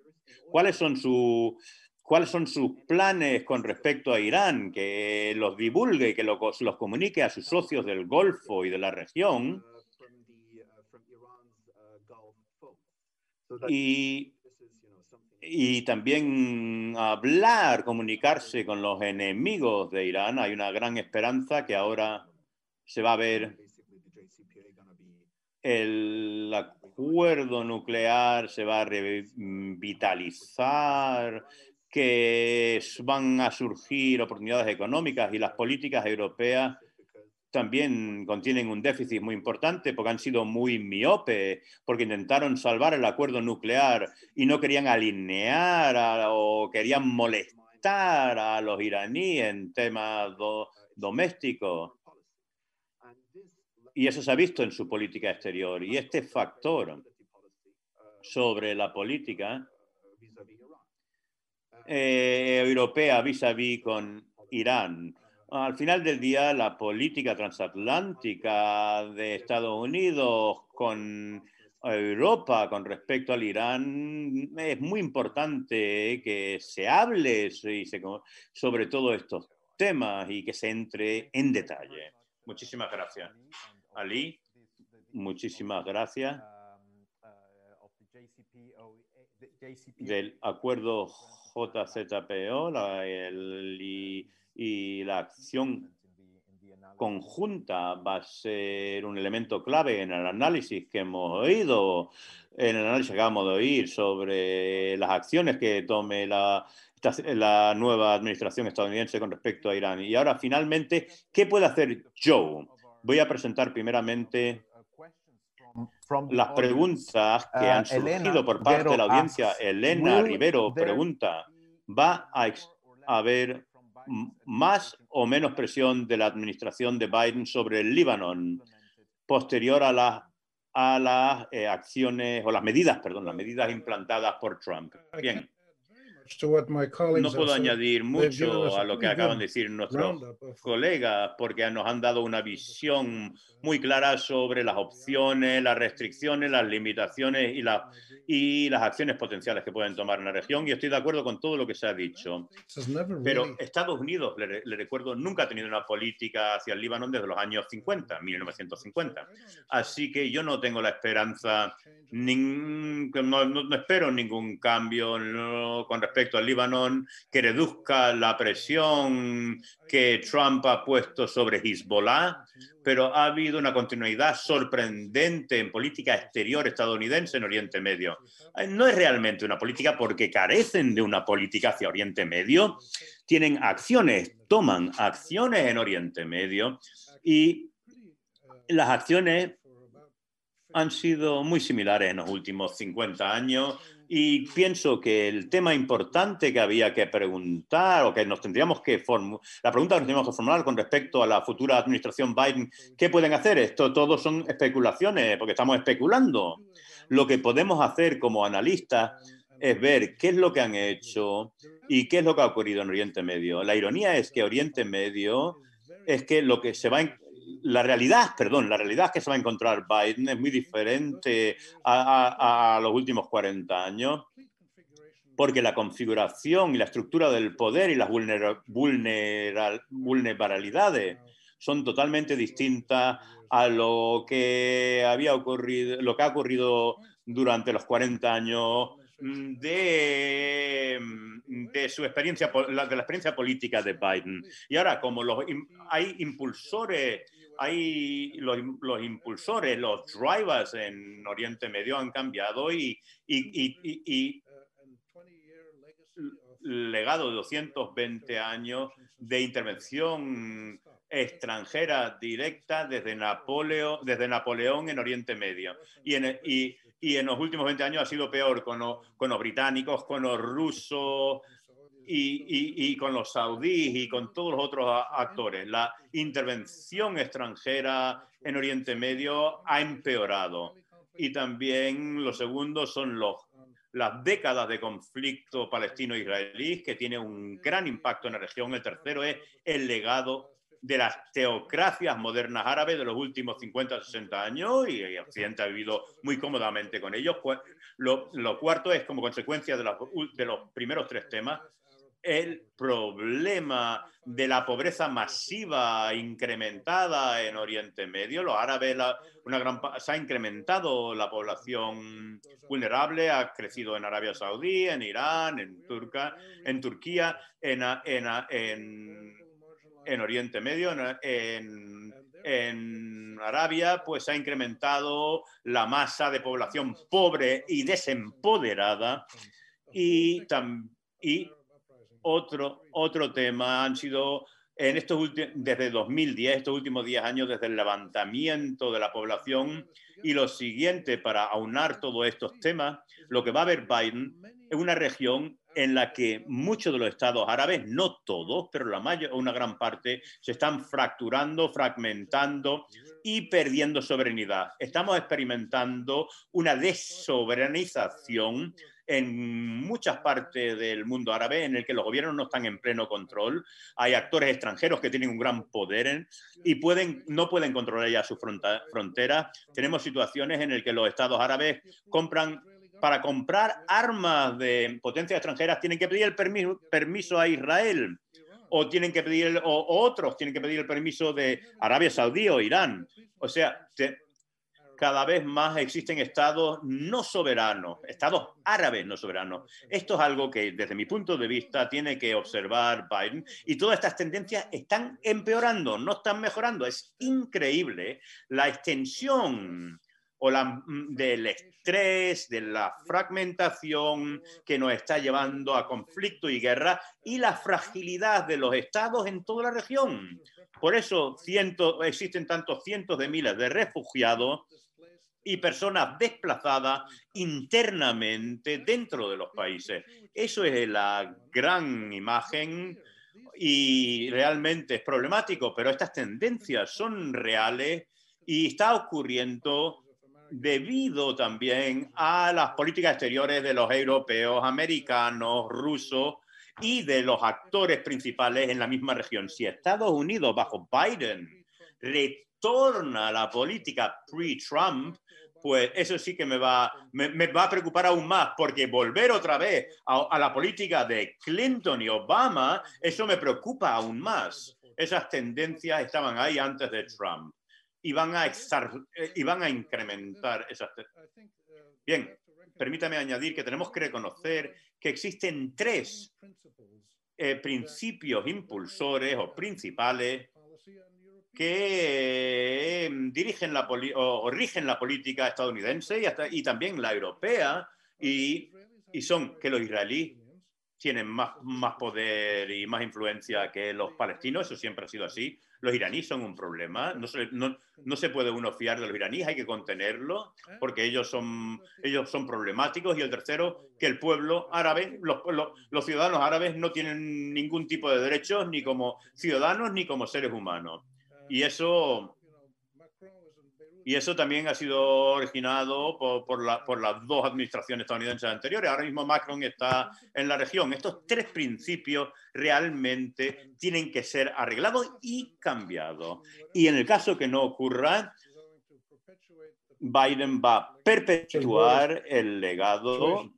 cuáles son sus cuáles son sus planes con respecto a Irán, que los divulgue y que los, los comunique a sus socios del Golfo y de la región. Y, y también hablar, comunicarse con los enemigos de Irán. Hay una gran esperanza que ahora se va a ver el acuerdo nuclear se va a revitalizar, que van a surgir oportunidades económicas y las políticas europeas también contienen un déficit muy importante porque han sido muy miope, porque intentaron salvar el acuerdo nuclear y no querían alinear o querían molestar a los iraníes en temas domésticos. Y eso se ha visto en su política exterior. Y este factor sobre la política eh, europea vis a vis con Irán. Al final del día, la política transatlántica de Estados Unidos con Europa con respecto al Irán es muy importante que se hable sobre todos estos temas y que se entre en detalle. Muchísimas gracias. Ali, muchísimas gracias. Del acuerdo JZPO la, y, la acción conjunta va a ser un elemento clave en el análisis que hemos oído, en el análisis que acabamos de oír sobre las acciones que tome la, la nueva administración estadounidense con respecto a Irán. Y ahora, finalmente, ¿qué puede hacer Joe? Voy a presentar primeramente las preguntas que han surgido por parte de la audiencia. Elena Rivero pregunta, ¿va a haber más o menos presión de la administración de Biden sobre el Líbano posterior a las a las eh, acciones o las medidas, perdón, las medidas implantadas por Trump. Bien. No puedo añadir mucho a lo que acaban de decir nuestros colegas porque nos han dado una visión muy clara sobre las opciones, las restricciones, las limitaciones y, y las acciones potenciales que pueden tomar en la región. Y estoy de acuerdo con todo lo que se ha dicho. Pero Estados Unidos, le, recuerdo, nunca ha tenido una política hacia el Líbano desde los años 50, 1950. Así que yo no tengo la esperanza, no, espero ningún cambio con respecto respecto al Líbano, que reduzca la presión que Trump ha puesto sobre Hezbollah, pero ha habido una continuidad sorprendente en política exterior estadounidense en Oriente Medio. Eh, no es realmente una política porque carecen de una política hacia Oriente Medio, tienen acciones, toman acciones en Oriente Medio y las acciones han sido muy similares en los últimos 50 años y pienso que el tema importante que había que preguntar o que nos tendríamos que formular, la pregunta que nos tendríamos que formular con respecto a la futura administración Biden, ¿qué pueden hacer? Esto todo son especulaciones, porque estamos especulando. Lo que podemos hacer como analistas es ver qué es lo que han hecho y qué es lo que ha ocurrido en Oriente Medio. La ironía es que Oriente Medio es que lo que se va la realidad, perdón, la realidad que se va a encontrar Biden es muy diferente a, los últimos 40 años, porque la configuración y la estructura del poder y las vulnerabilidades son totalmente distintas a lo que había ocurrido, lo que ha ocurrido durante los 40 años de, de su experiencia, de la experiencia política de Biden. Y ahora, como los, hay impulsores, hay los, los, impulsores, los drivers en Oriente Medio han cambiado y, y, y, y legado de 220 años de intervención extranjera directa desde Napoleón, desde Napoleón en Oriente Medio. Y en, y, y en los últimos 20 años ha sido peor con, con los británicos, con los rusos y, y, con los saudíes y con todos los otros actores. La intervención extranjera en Oriente Medio ha empeorado. Y también lo segundo son los las décadas de conflicto palestino-israelí, que tiene un gran impacto en la región. El tercero es el legado de las teocracias modernas árabes de los últimos 50 60 años y Occidente ha vivido muy cómodamente con ellos. Lo, lo cuarto es, como consecuencia de, de los primeros tres temas, el problema de la pobreza masiva incrementada en Oriente Medio. Los árabes, una gran, se ha incrementado la población vulnerable, ha crecido en Arabia Saudí, en Irán, en, Turca, en Turquía, en, en, en, Oriente Medio, en, en Arabia, pues ha incrementado la masa de población pobre y desempoderada y, y otro, otro tema han sido en estos desde 2010, estos últimos 10 años, desde el levantamiento de la población y lo siguiente para aunar todos estos temas, lo que va a ver Biden es una región en la que muchos de los estados árabes, no todos, pero la mayor, una gran parte, se están fracturando, fragmentando y perdiendo soberanidad. Estamos experimentando una desoberanización en muchas partes del mundo árabe en el que los gobiernos no están en pleno control. Hay actores extranjeros que tienen un gran poder y pueden, no pueden controlar ya su frontera. Tenemos situaciones en las que los estados árabes compran para comprar armas de potencias extranjeras tienen que pedir el permiso, permiso a Israel o tienen que pedir o, otros tienen que pedir el permiso de Arabia Saudí o Irán. O sea, cada vez más existen estados no soberanos, estados árabes no soberanos. Esto es algo que desde mi punto de vista tiene que observar Biden y todas estas tendencias están empeorando, no están mejorando. Es increíble la extensión o la, mm, del estrés, de la fragmentación que nos está llevando a conflicto y guerra y la fragilidad de los estados en toda la región. Por eso existen tantos cientos de miles de refugiados y personas desplazadas internamente dentro de los países. Eso es la gran imagen y realmente es problemático, pero estas tendencias son reales y está ocurriendo debido también a las políticas exteriores de los europeos, americanos, rusos y de los actores principales en la misma región. Si Estados Unidos bajo Biden retorna a la política pre-Trump, pues eso sí que me va, me, va a preocupar aún más, porque volver otra vez a, la política de Clinton y Obama, eso me preocupa aún más. Esas tendencias estaban ahí antes de Trump y van a, eh, y van a incrementar esas Bien, permítame añadir que tenemos que reconocer que existen tres eh, principios impulsores o principales que em, dirigen la o, rigen la política estadounidense y, hasta, y también la europea, y, y, son que los israelíes tienen más, más poder y más influencia que los palestinos, eso siempre ha sido así. Los iraníes son un problema, no se, no, no se puede uno fiar de los iraníes, hay que contenerlos porque ellos son, ellos son problemáticos. Y el tercero, que el pueblo árabe, los, los, los ciudadanos árabes no tienen ningún tipo de derechos ni como ciudadanos ni como seres humanos. Y eso, y eso también ha sido originado por, por, la, por, las dos administraciones estadounidenses anteriores. Ahora mismo Macron está en la región. Estos tres principios realmente tienen que ser arreglados y cambiados. Y en el caso que no ocurra, Biden va a perpetuar el legado.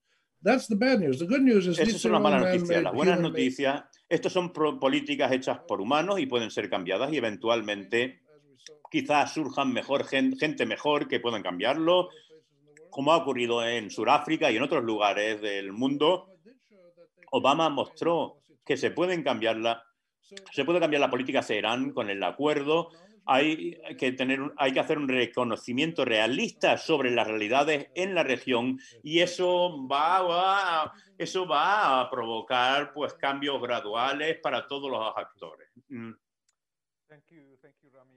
Esas son las malas noticias. Las buenas noticias estas son políticas hechas por humanos y pueden ser cambiadas y eventualmente quizás surjan mejor gente, mejor que puedan cambiarlo, como ha ocurrido en Sudáfrica y en otros lugares del mundo, Obama mostró que se pueden cambiar la, se puede cambiar la política hacia Irán con el acuerdo. Hay que, tener, hay que hacer un reconocimiento realista sobre las realidades en la región y eso va, va, eso va a provocar pues, cambios graduales para todos los actores. Mm.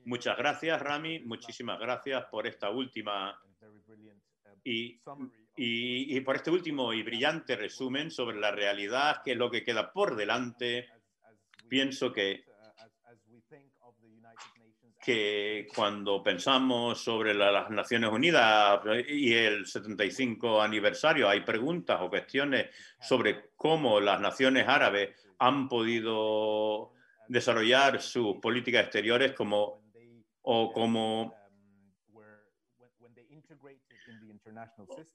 Muchas gracias, Rami. Muchísimas gracias por esta última y, y, por este último y brillante resumen sobre la realidad, que es lo que queda por delante. Pienso que, que cuando pensamos sobre las Naciones Unidas y el 75 aniversario, hay preguntas o cuestiones sobre cómo las naciones árabes han podido desarrollar sus políticas exteriores como, o como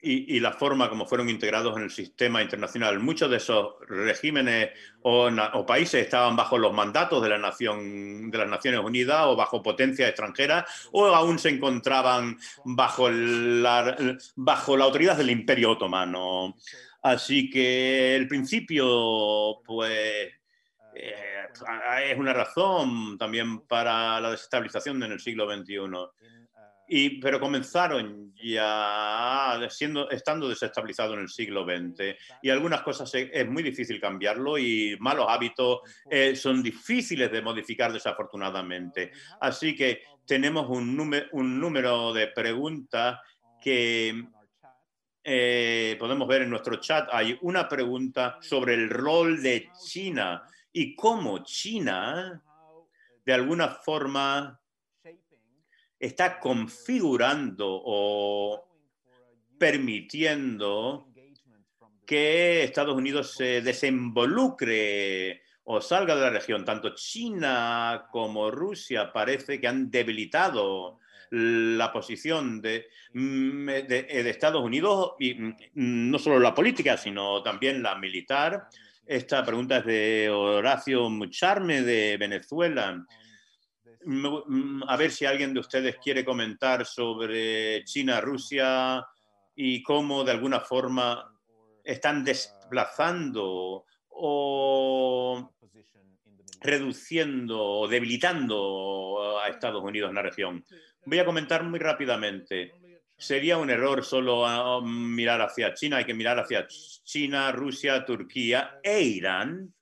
y, la forma como fueron integrados en el sistema internacional. Muchos de esos regímenes o, países estaban bajo los mandatos de la nación, de las Naciones Unidas o bajo potencias extranjeras o aún se encontraban bajo la, bajo la autoridad del Imperio Otomano. Así que el principio, pues, eh, es una razón también para la desestabilización en el siglo XXI. Y, pero comenzaron ya siendo, estando desestabilizados en el siglo XX y algunas cosas es, muy difícil cambiarlo y malos hábitos eh, son difíciles de modificar desafortunadamente. Así que tenemos un, número, un número de preguntas que eh, podemos ver en nuestro chat. Hay una pregunta sobre el rol de China y cómo China de alguna forma está configurando o permitiendo que Estados Unidos se desinvolucre o salga de la región. Tanto China como Rusia parece que han debilitado la posición de, mm, de, Estados Unidos, y mm, no solo la política, sino también la militar. Esta pregunta es de Horacio Mucharme de Venezuela. Mm, a ver si alguien de ustedes quiere comentar sobre China, Rusia y cómo de alguna forma están desplazando o reduciendo o debilitando a Estados Unidos en la región. Voy a comentar muy rápidamente. Sería un error solo ah, mirar hacia China, hay que mirar hacia China, Rusia, Turquía e Irán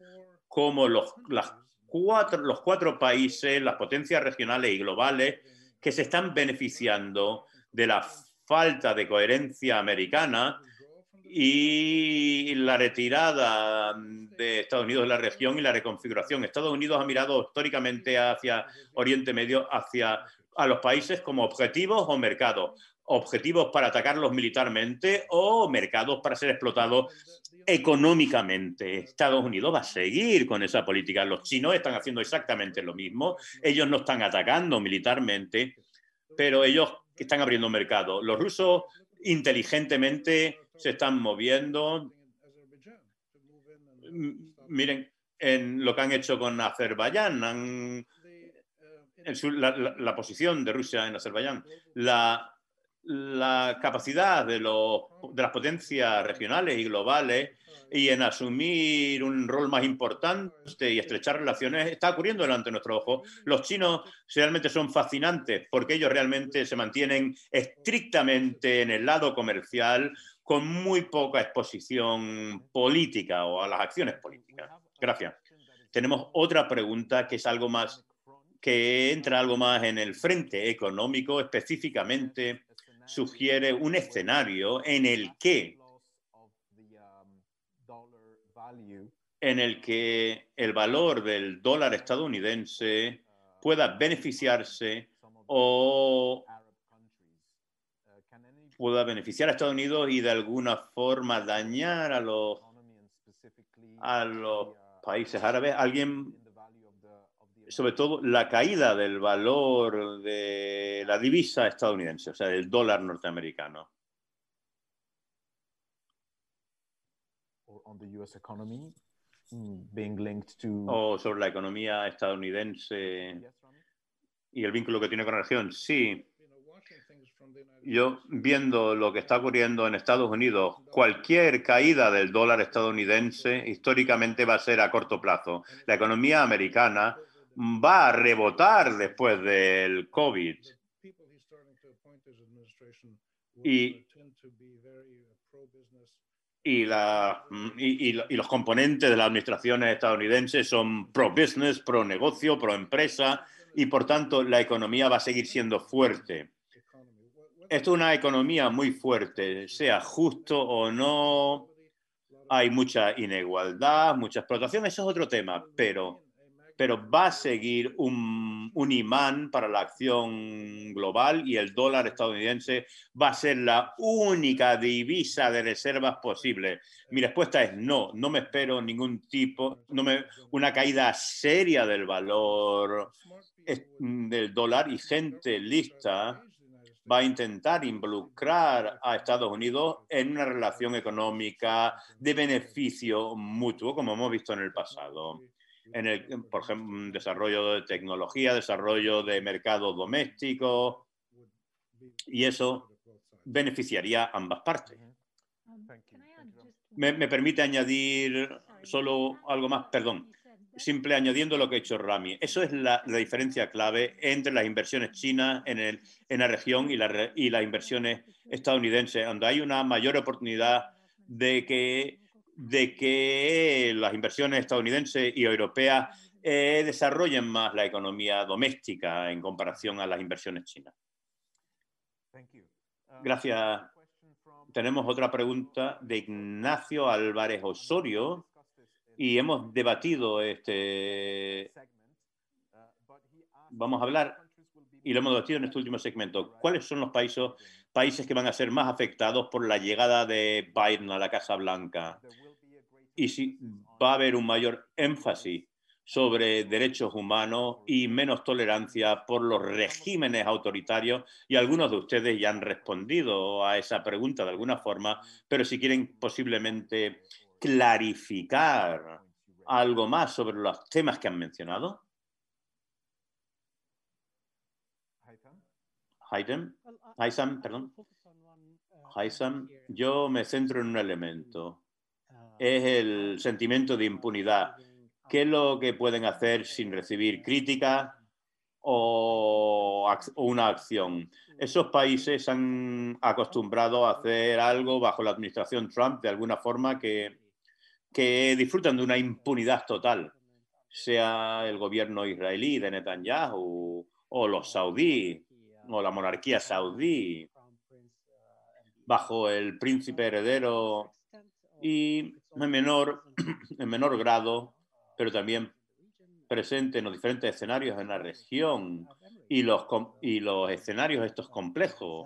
como los, las los cuatro países, las potencias regionales y globales, que se están beneficiando de la falta de coherencia americana y la retirada de Estados Unidos de la región y la reconfiguración. Estados Unidos ha mirado históricamente hacia Oriente Medio, hacia a los países como objetivos o mercados. Objetivos para atacarlos militarmente o mercados para ser explotados económicamente. Estados Unidos va a seguir con esa política. Los chinos están haciendo exactamente lo mismo. Ellos no están atacando militarmente, pero ellos están abriendo mercado. Los rusos inteligentemente se están moviendo. Miren en lo que han hecho con Azerbaiyán, la, posición de Rusia en Azerbaiyán, la, la capacidad de, de las potencias regionales y globales y en asumir un rol más importante y estrechar relaciones está ocurriendo delante de nuestro ojo. Los chinos realmente son fascinantes porque ellos realmente se mantienen estrictamente en el lado comercial con muy poca exposición política o a las acciones políticas. Gracias. Tenemos otra pregunta que es algo más que entra algo más en el frente económico, específicamente sugiere un escenario en el que en el que el valor del dólar estadounidense pueda beneficiarse o pueda beneficiar a Estados Unidos y de alguna forma dañar a los, a los países árabes. Alguien, sobre todo la caída del valor de la divisa estadounidense, o sea, del dólar norteamericano. Mm, o sobre la economía estadounidense y el vínculo que tiene con la región. Sí, Yo, viendo lo que está ocurriendo en Estados Unidos, cualquier caída del dólar estadounidense históricamente va a ser a corto plazo. La economía americana va a rebotar después del COVID. Y, y, la, y, y, los componentes de las administraciones estadounidenses son pro-business, pro-negocio, pro-empresa, y por tanto la economía va a seguir siendo fuerte esto es una economía muy fuerte, sea justo o no, hay mucha inigualdad, mucha explotación, eso es otro tema, pero, pero va a seguir un, imán para la acción global y el dólar estadounidense va a ser la única divisa de reservas posible. Mi respuesta es no, no me espero ningún tipo, no me, una caída seria del valor del dólar y gente lista va a intentar involucrar a Estados Unidos en una relación económica de beneficio mutuo, como hemos visto en el pasado. En el, por ejemplo, desarrollo de tecnología, desarrollo de mercados domésticos, y eso beneficiaría a ambas partes. Me, me permite añadir solo algo más, perdón. simple añadiendo lo que ha hecho Rami. Eso es la, la diferencia clave entre las inversiones chinas en, el, en la región y, la, y, las inversiones estadounidenses, donde hay una mayor oportunidad de que, de que las inversiones estadounidenses y europeas eh, desarrollen más la economía doméstica en comparación a las inversiones chinas. Gracias. Tenemos otra pregunta de Ignacio Álvarez Osorio y hemos debatido este. Vamos a hablar, y lo hemos debatido en este último segmento, cuáles son los países, países que van a ser más afectados por la llegada de Biden a la Casa Blanca. Y si va a haber un mayor énfasis sobre derechos humanos y menos tolerancia por los regímenes autoritarios. Y algunos de ustedes ya han respondido a esa pregunta de alguna forma, pero si quieren posiblemente clarificar algo más sobre los temas que han mencionado? Haitham, perdón. Haitham, yo me centro en un elemento. Es el sentimiento de impunidad. ¿Qué es lo que pueden hacer sin recibir crítica o, una acción? Esos países han acostumbrado a hacer algo bajo la administración Trump de alguna forma que que disfrutan de una impunidad total, sea el gobierno israelí de Netanyahu o los saudíes o la monarquía saudí bajo el príncipe heredero y en menor, en menor grado, pero también presente en los diferentes escenarios en la región. Y los, y los escenarios estos complejos.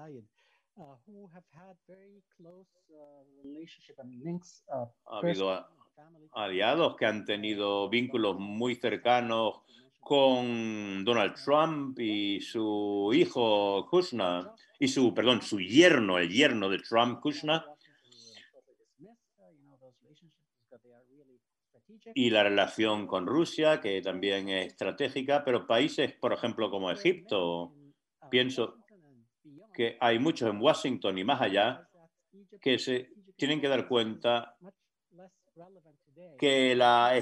Ha habido aliados que han tenido vínculos muy cercanos con Donald Trump y su hijo Kushner, y su, perdón, su yerno, el yerno de Trump, Kushner, y la relación con Rusia, que también es estratégica, pero países, por ejemplo, como Egipto, pienso que hay muchos en Washington y más allá que se tienen que dar cuenta que la,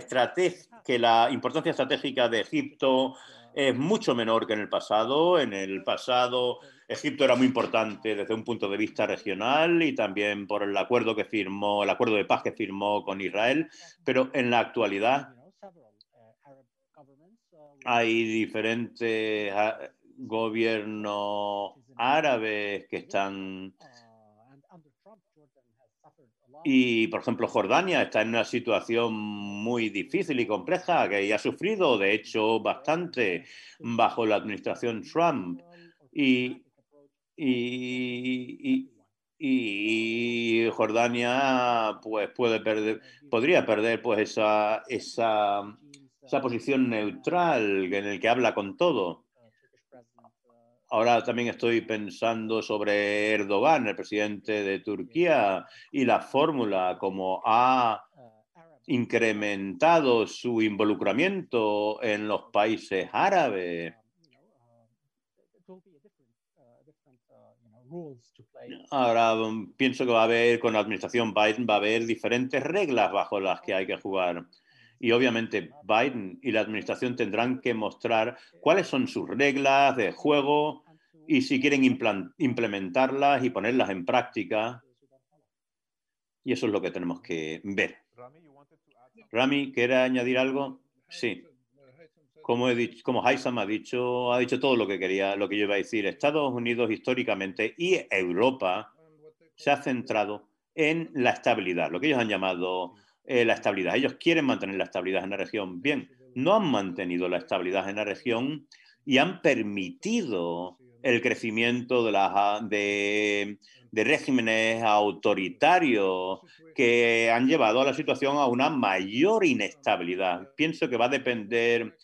que la importancia estratégica de Egipto es mucho menor que en el pasado. En el pasado Egipto era muy importante desde un punto de vista regional y también por el acuerdo que firmó, el acuerdo de paz que firmó con Israel, pero en la actualidad hay diferentes ah, gobiernos árabes que están y, por ejemplo, Jordania está en una situación muy difícil y compleja, que ha sufrido, de hecho, bastante bajo la administración Trump. Y, y, y, Jordania pues, puede perder, podría perder pues, esa, esa, esa posición neutral en el que habla con todo. Ahora también estoy pensando sobre Erdogan, el presidente de Turquía, y la fórmula como ha incrementado su involucramiento en los países árabes. Ahora um, pienso que va a haber, con la administración Biden, va a haber diferentes reglas bajo las que hay que jugar. Y obviamente Biden y la administración tendrán que mostrar cuáles son sus reglas de juego y si quieren implementarlas y ponerlas en práctica. Y eso es lo que tenemos que ver. Rami, ¿quiere añadir algo? Sí. Como, he dicho, como Haysam ha dicho, ha dicho todo lo que quería, lo que yo iba a decir. Estados Unidos históricamente y Europa se ha centrado en la estabilidad, lo que ellos han llamado eh, la estabilidad. Ellos quieren mantener la estabilidad en la región. Bien, no han mantenido la estabilidad en la región y han permitido el crecimiento de, las, de, de regímenes autoritarios que han llevado a la situación a una mayor inestabilidad. Pienso que va a depender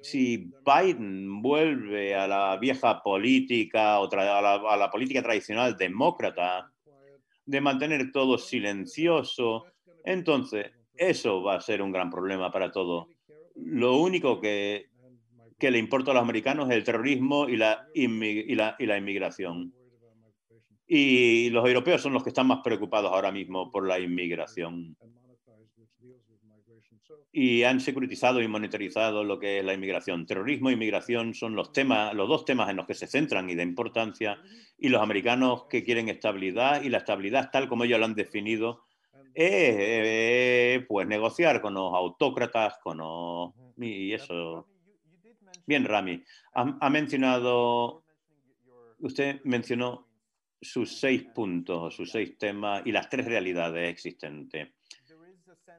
si Biden vuelve a la vieja política o a, a la política tradicional demócrata de mantener todo silencioso, entonces eso va a ser un gran problema para todo. Lo único que, le importa a los americanos es el terrorismo y la, la, la inmigración. Y los europeos son los que están más preocupados ahora mismo por la inmigración y han securitizado y monitorizado lo que es la inmigración. Terrorismo e inmigración son los temas, los dos temas en los que se centran y de importancia. Y los americanos que quieren estabilidad y la estabilidad tal como ellos lo han definido es pues negociar con los autócratas, con los y eso. Bien, Rami, ha mencionado, usted mencionó sus seis puntos, sus seis temas y las tres realidades existentes.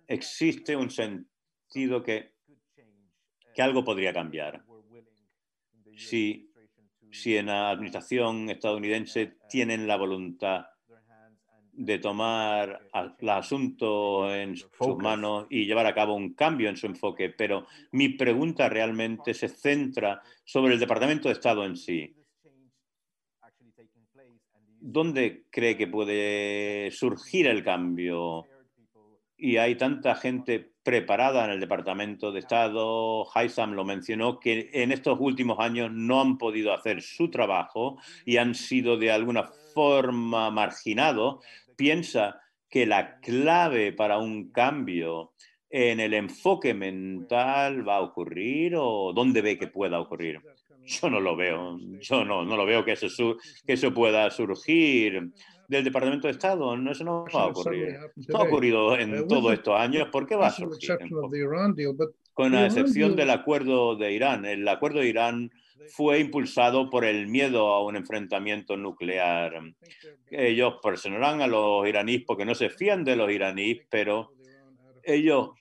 Existe un sentido que, que algo podría cambiar. Si, si en la administración estadounidense tienen la voluntad de tomar el asunto en sus manos y llevar a cabo un cambio en su enfoque, pero mi pregunta realmente se centra sobre el Departamento de Estado en sí. ¿Dónde cree que puede surgir el cambio? Y hay tanta gente preparada en el Departamento de Estado. Haysam lo mencionó, que en estos últimos años no han podido hacer su trabajo y han sido de alguna forma marginados. Piensa que la clave para un cambio en el enfoque mental va a ocurrir o dónde ve que pueda ocurrir. Yo no lo veo, yo no, no lo veo que eso, que eso pueda surgir del Departamento de Estado. No, eso no va a ocurrir. No ha ocurrido en todos estos años. ¿Por qué va a surgir? Con la excepción del acuerdo de Irán. El acuerdo de Irán fue impulsado por el miedo a un enfrentamiento nuclear. Ellos presionarán a los iraníes porque no se fían de los iraníes, pero ellos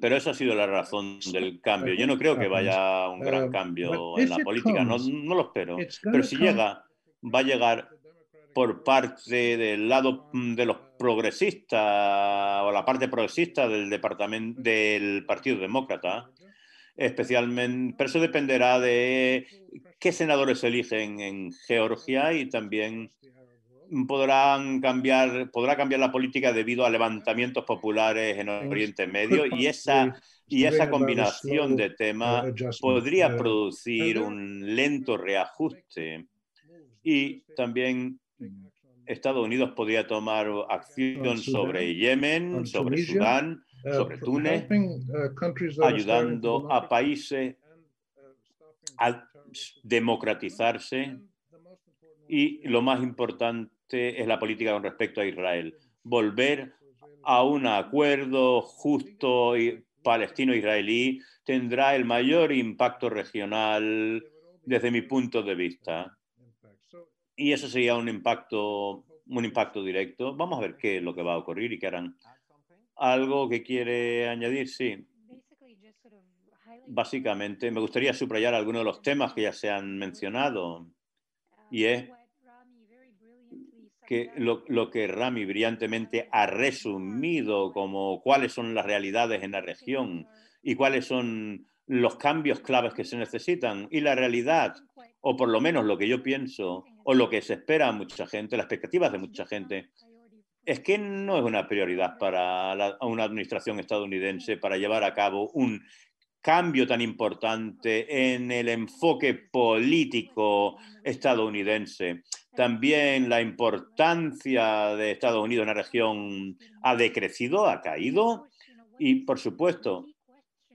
pero esa ha sido la razón del cambio. Yo no creo que vaya un gran um, cambio en la política, no, no lo espero. Pero si llega, va a llegar por parte del lado mm, de los progresistas o la parte progresista del departamento del Partido Demócrata, especialmente, pero eso dependerá de qué senadores eligen en Georgia y también podrán cambiar, podrá cambiar la política debido a levantamientos populares en Oriente Medio y esa, y esa combinación de temas podría producir un lento reajuste. Y también Estados Unidos podría tomar acción sobre Yemen, sobre Sudán, uh, sobre Túnez, uh, ayudando a países a democratizarse. Y lo más importante es la política con respecto a Israel. Volver a un acuerdo justo palestino-israelí tendrá el mayor impacto regional desde mi punto de vista. Y eso sería un impacto, un impacto directo. Vamos a ver qué es lo que va a ocurrir y qué harán. ¿Algo que quiere añadir? Sí. Básicamente, me gustaría subrayar algunos de los temas que ya se han mencionado. Y es que lo, que Rami brillantemente ha resumido como cuáles son las realidades en la región y cuáles son los cambios claves que se necesitan. Y la realidad, o por lo menos lo que yo pienso, o lo que se espera a mucha gente, las expectativas de mucha gente, es que no es una prioridad para una administración estadounidense para llevar a cabo un cambio tan importante en el enfoque político estadounidense. También la importancia de Estados Unidos en la región ha decrecido, ha caído. Y, por supuesto,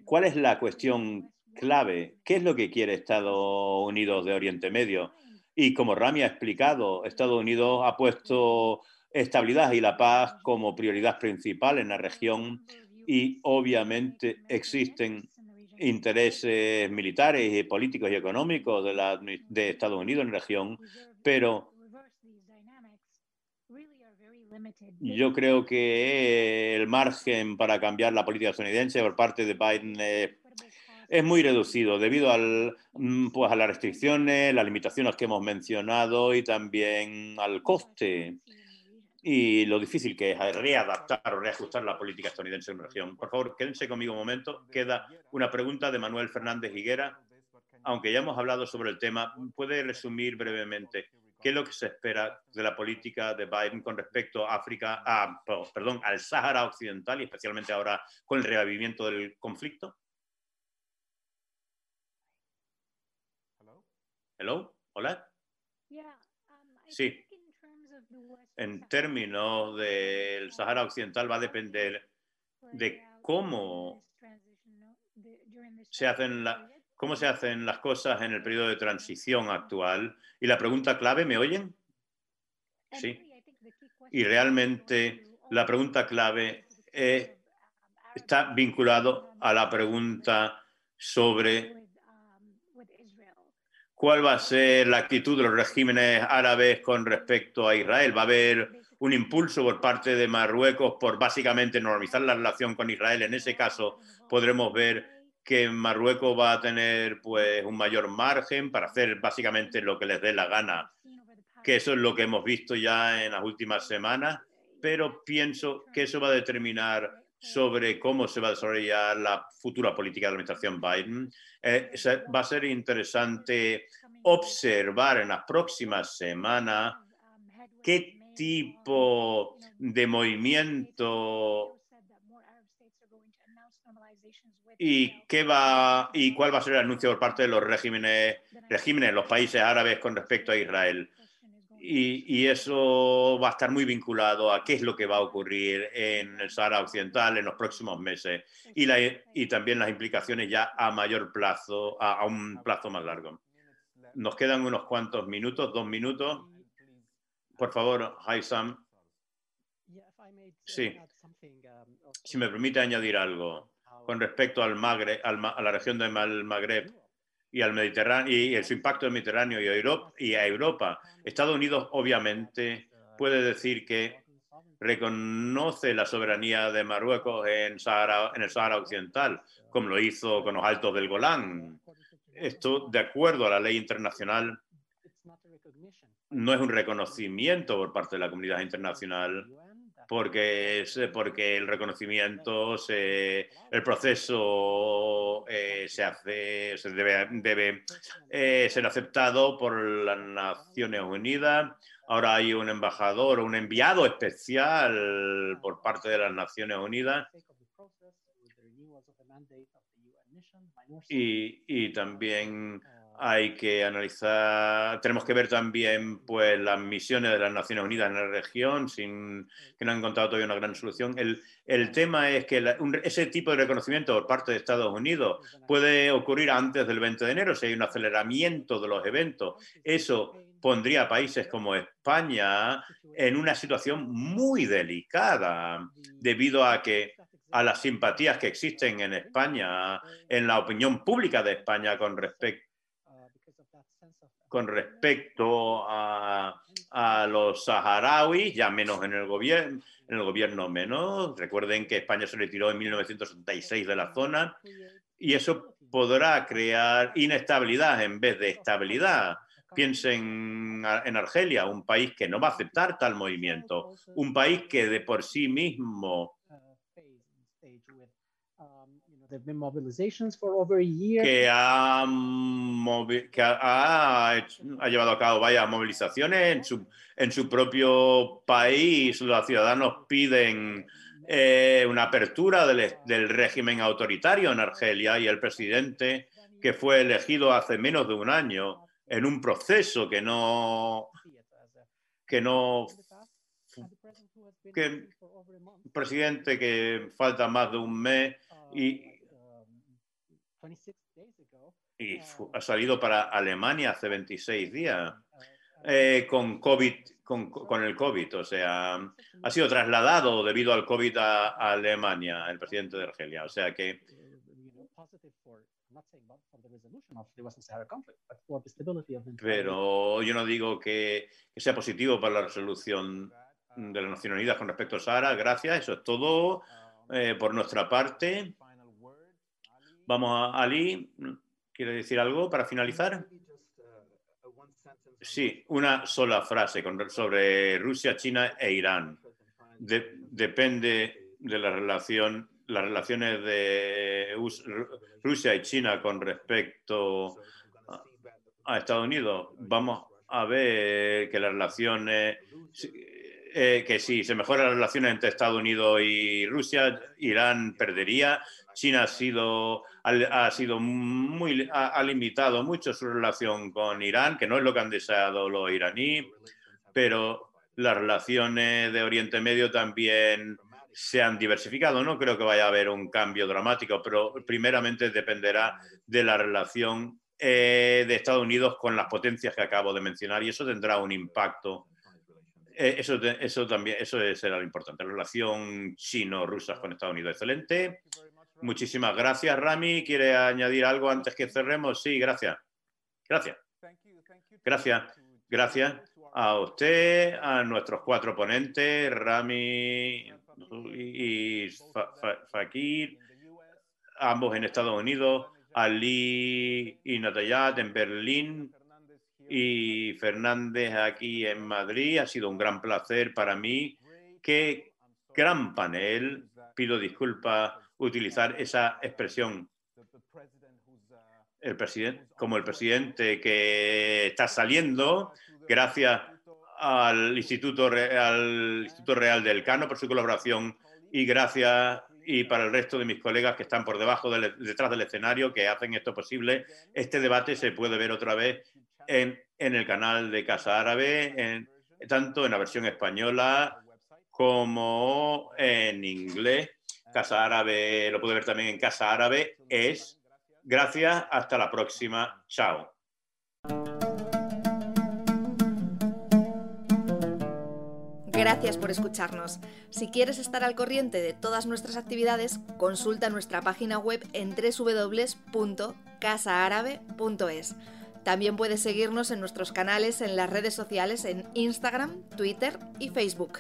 ¿cuál es la cuestión clave? ¿Qué es lo que quiere Estados Unidos de Oriente Medio? Y como Rami ha explicado, Estados Unidos ha puesto estabilidad y la paz como prioridad principal en la región y obviamente existen intereses militares, y políticos y económicos de, la, de Estados Unidos en la región, pero yo creo que el margen para cambiar la política estadounidense por parte de Biden es, muy reducido debido al, mm, pues, a las restricciones, las limitaciones que hemos mencionado y también al coste y lo difícil que es readaptar o reajustar la política estadounidense en la región. Por favor, quédense conmigo un momento. Queda una pregunta de Manuel Fernández Higuera. Aunque ya hemos hablado sobre el tema, ¿puede resumir brevemente qué es lo que se espera de la política de Biden con respecto a África, a, perdón, al Sáhara Occidental y especialmente ahora con el reavivimiento del conflicto? Hello, hola. Sí, en términos del Sahara Occidental va a depender de cómo se hacen cómo se hacen las cosas en el periodo de transición actual. Y la pregunta clave, ¿me oyen? Sí. Y realmente la pregunta clave está vinculado a la pregunta sobre cuál va a ser la actitud de los regímenes árabes con respecto a Israel. Va a haber un impulso por parte de Marruecos por básicamente normalizar la relación con Israel. En ese caso podremos ver que Marruecos va a tener pues un mayor margen para hacer básicamente lo que les dé la gana, que eso es lo que hemos visto ya en las últimas semanas, pero pienso que eso va a determinar sobre cómo se va a desarrollar la futura política de la administración Biden. Eh, va a ser interesante observar en las próximas semanas qué tipo de movimiento y qué va y cuál va a ser el anuncio por parte de los regímenes, regímenes los países árabes con respecto a Israel y, eso va a estar muy vinculado a qué es lo que va a ocurrir en el Sahara Occidental en los próximos meses y, la, y también las implicaciones ya a mayor plazo, a, un plazo más largo. Nos quedan unos cuantos minutos, dos minutos. Por favor, Haisam. Sí. Si me permite añadir algo con respecto al Magre, a la región del Magreb y al Mediterráneo y su impacto en el Mediterráneo y a Europa. Estados Unidos obviamente puede decir que reconoce la soberanía de Marruecos en, en el Sahara Occidental, como lo hizo con los Altos del Golán. Esto, de acuerdo a la ley internacional, no es un reconocimiento por parte de la comunidad internacional porque, es, porque el reconocimiento, se, el proceso eh, se hace, se debe, debe eh, ser aceptado por las Naciones Unidas. Ahora hay un embajador, un enviado especial por parte de las Naciones Unidas. Y, y también hay que analizar, tenemos que ver también pues, las misiones de las Naciones Unidas en la región, sin que no han encontrado todavía una gran solución. El, el tema es que ese tipo de reconocimiento por parte de Estados Unidos puede ocurrir antes del 20 de enero, si hay un aceleramiento de los eventos. Eso pondría a países como España en una situación muy delicada, debido a que a las simpatías que existen en España, en la opinión pública de España con respecto con respecto a, los saharauis, ya menos en el gobierno, en el gobierno menos. Recuerden que España se retiró en 1976 de la zona y eso podrá crear inestabilidad en vez de estabilidad. Piensen en Argelia, un país que no va a aceptar tal movimiento, un país que de por sí mismo que ha, que ha, ha, llevado a cabo varias movilizaciones en su, en su propio país. Los ciudadanos piden eh, una apertura del, del, régimen autoritario en Argelia y el presidente que fue elegido hace menos de un año en un proceso que no que no que presidente que falta más de un mes y, y ha salido para Alemania hace 26 días eh, con COVID, con, con, el COVID, o sea, ha sido trasladado debido al COVID a, a Alemania, el presidente de Argelia, o sea que pero yo no digo que, que, sea positivo para la resolución de las Naciones Unidas con respecto a Sahara. Gracias, eso es todo eh, por nuestra parte. Vamos a Ali. ¿Quiere decir algo para finalizar? Sí, una sola frase sobre Rusia, China e Irán. depende de la relación, las relaciones de Rusia y China con respecto a Estados Unidos. Vamos a ver que las relaciones, eh, que si se mejoran las relaciones entre Estados Unidos y Rusia, Irán perdería. China ha sido, ha, sido muy, ha, limitado mucho su relación con Irán, que no es lo que han deseado los iraníes, pero las relaciones de Oriente Medio también se han diversificado. No creo que vaya a haber un cambio dramático, pero primeramente dependerá de la relación eh, de Estados Unidos con las potencias que acabo de mencionar y eso tendrá un impacto. Eh, eso, eso también, eso será lo importante. La relación chino-rusa con Estados Unidos, excelente. Muchísimas gracias, Rami. ¿Quiere añadir algo antes que cerremos? Sí, gracias. Gracias. Gracias. Gracias a usted, a nuestros cuatro ponentes, Rami y Fakir, ambos en Estados Unidos, Ali y Natayat en Berlín y Fernández aquí en Madrid. Ha sido un gran placer para mí. Qué gran panel. Pido disculpas utilizar esa expresión. El presidente, como el presidente que está saliendo, gracias al Instituto, al Instituto Real del Cano por su colaboración y gracias y para el resto de mis colegas que están por debajo, detrás del escenario, que hacen esto posible. Este debate se puede ver otra vez en, en el canal de Casa Árabe, en, tanto en la versión española como en inglés. Casa Árabe, lo puede ver también en Casa Árabe, es. Gracias, hasta la próxima. Chao. Gracias por escucharnos. Si quieres estar al corriente de todas nuestras actividades, consulta nuestra página web en www.casaarabe.es. También puedes seguirnos en nuestros canales en las redes sociales en Instagram, Twitter y Facebook.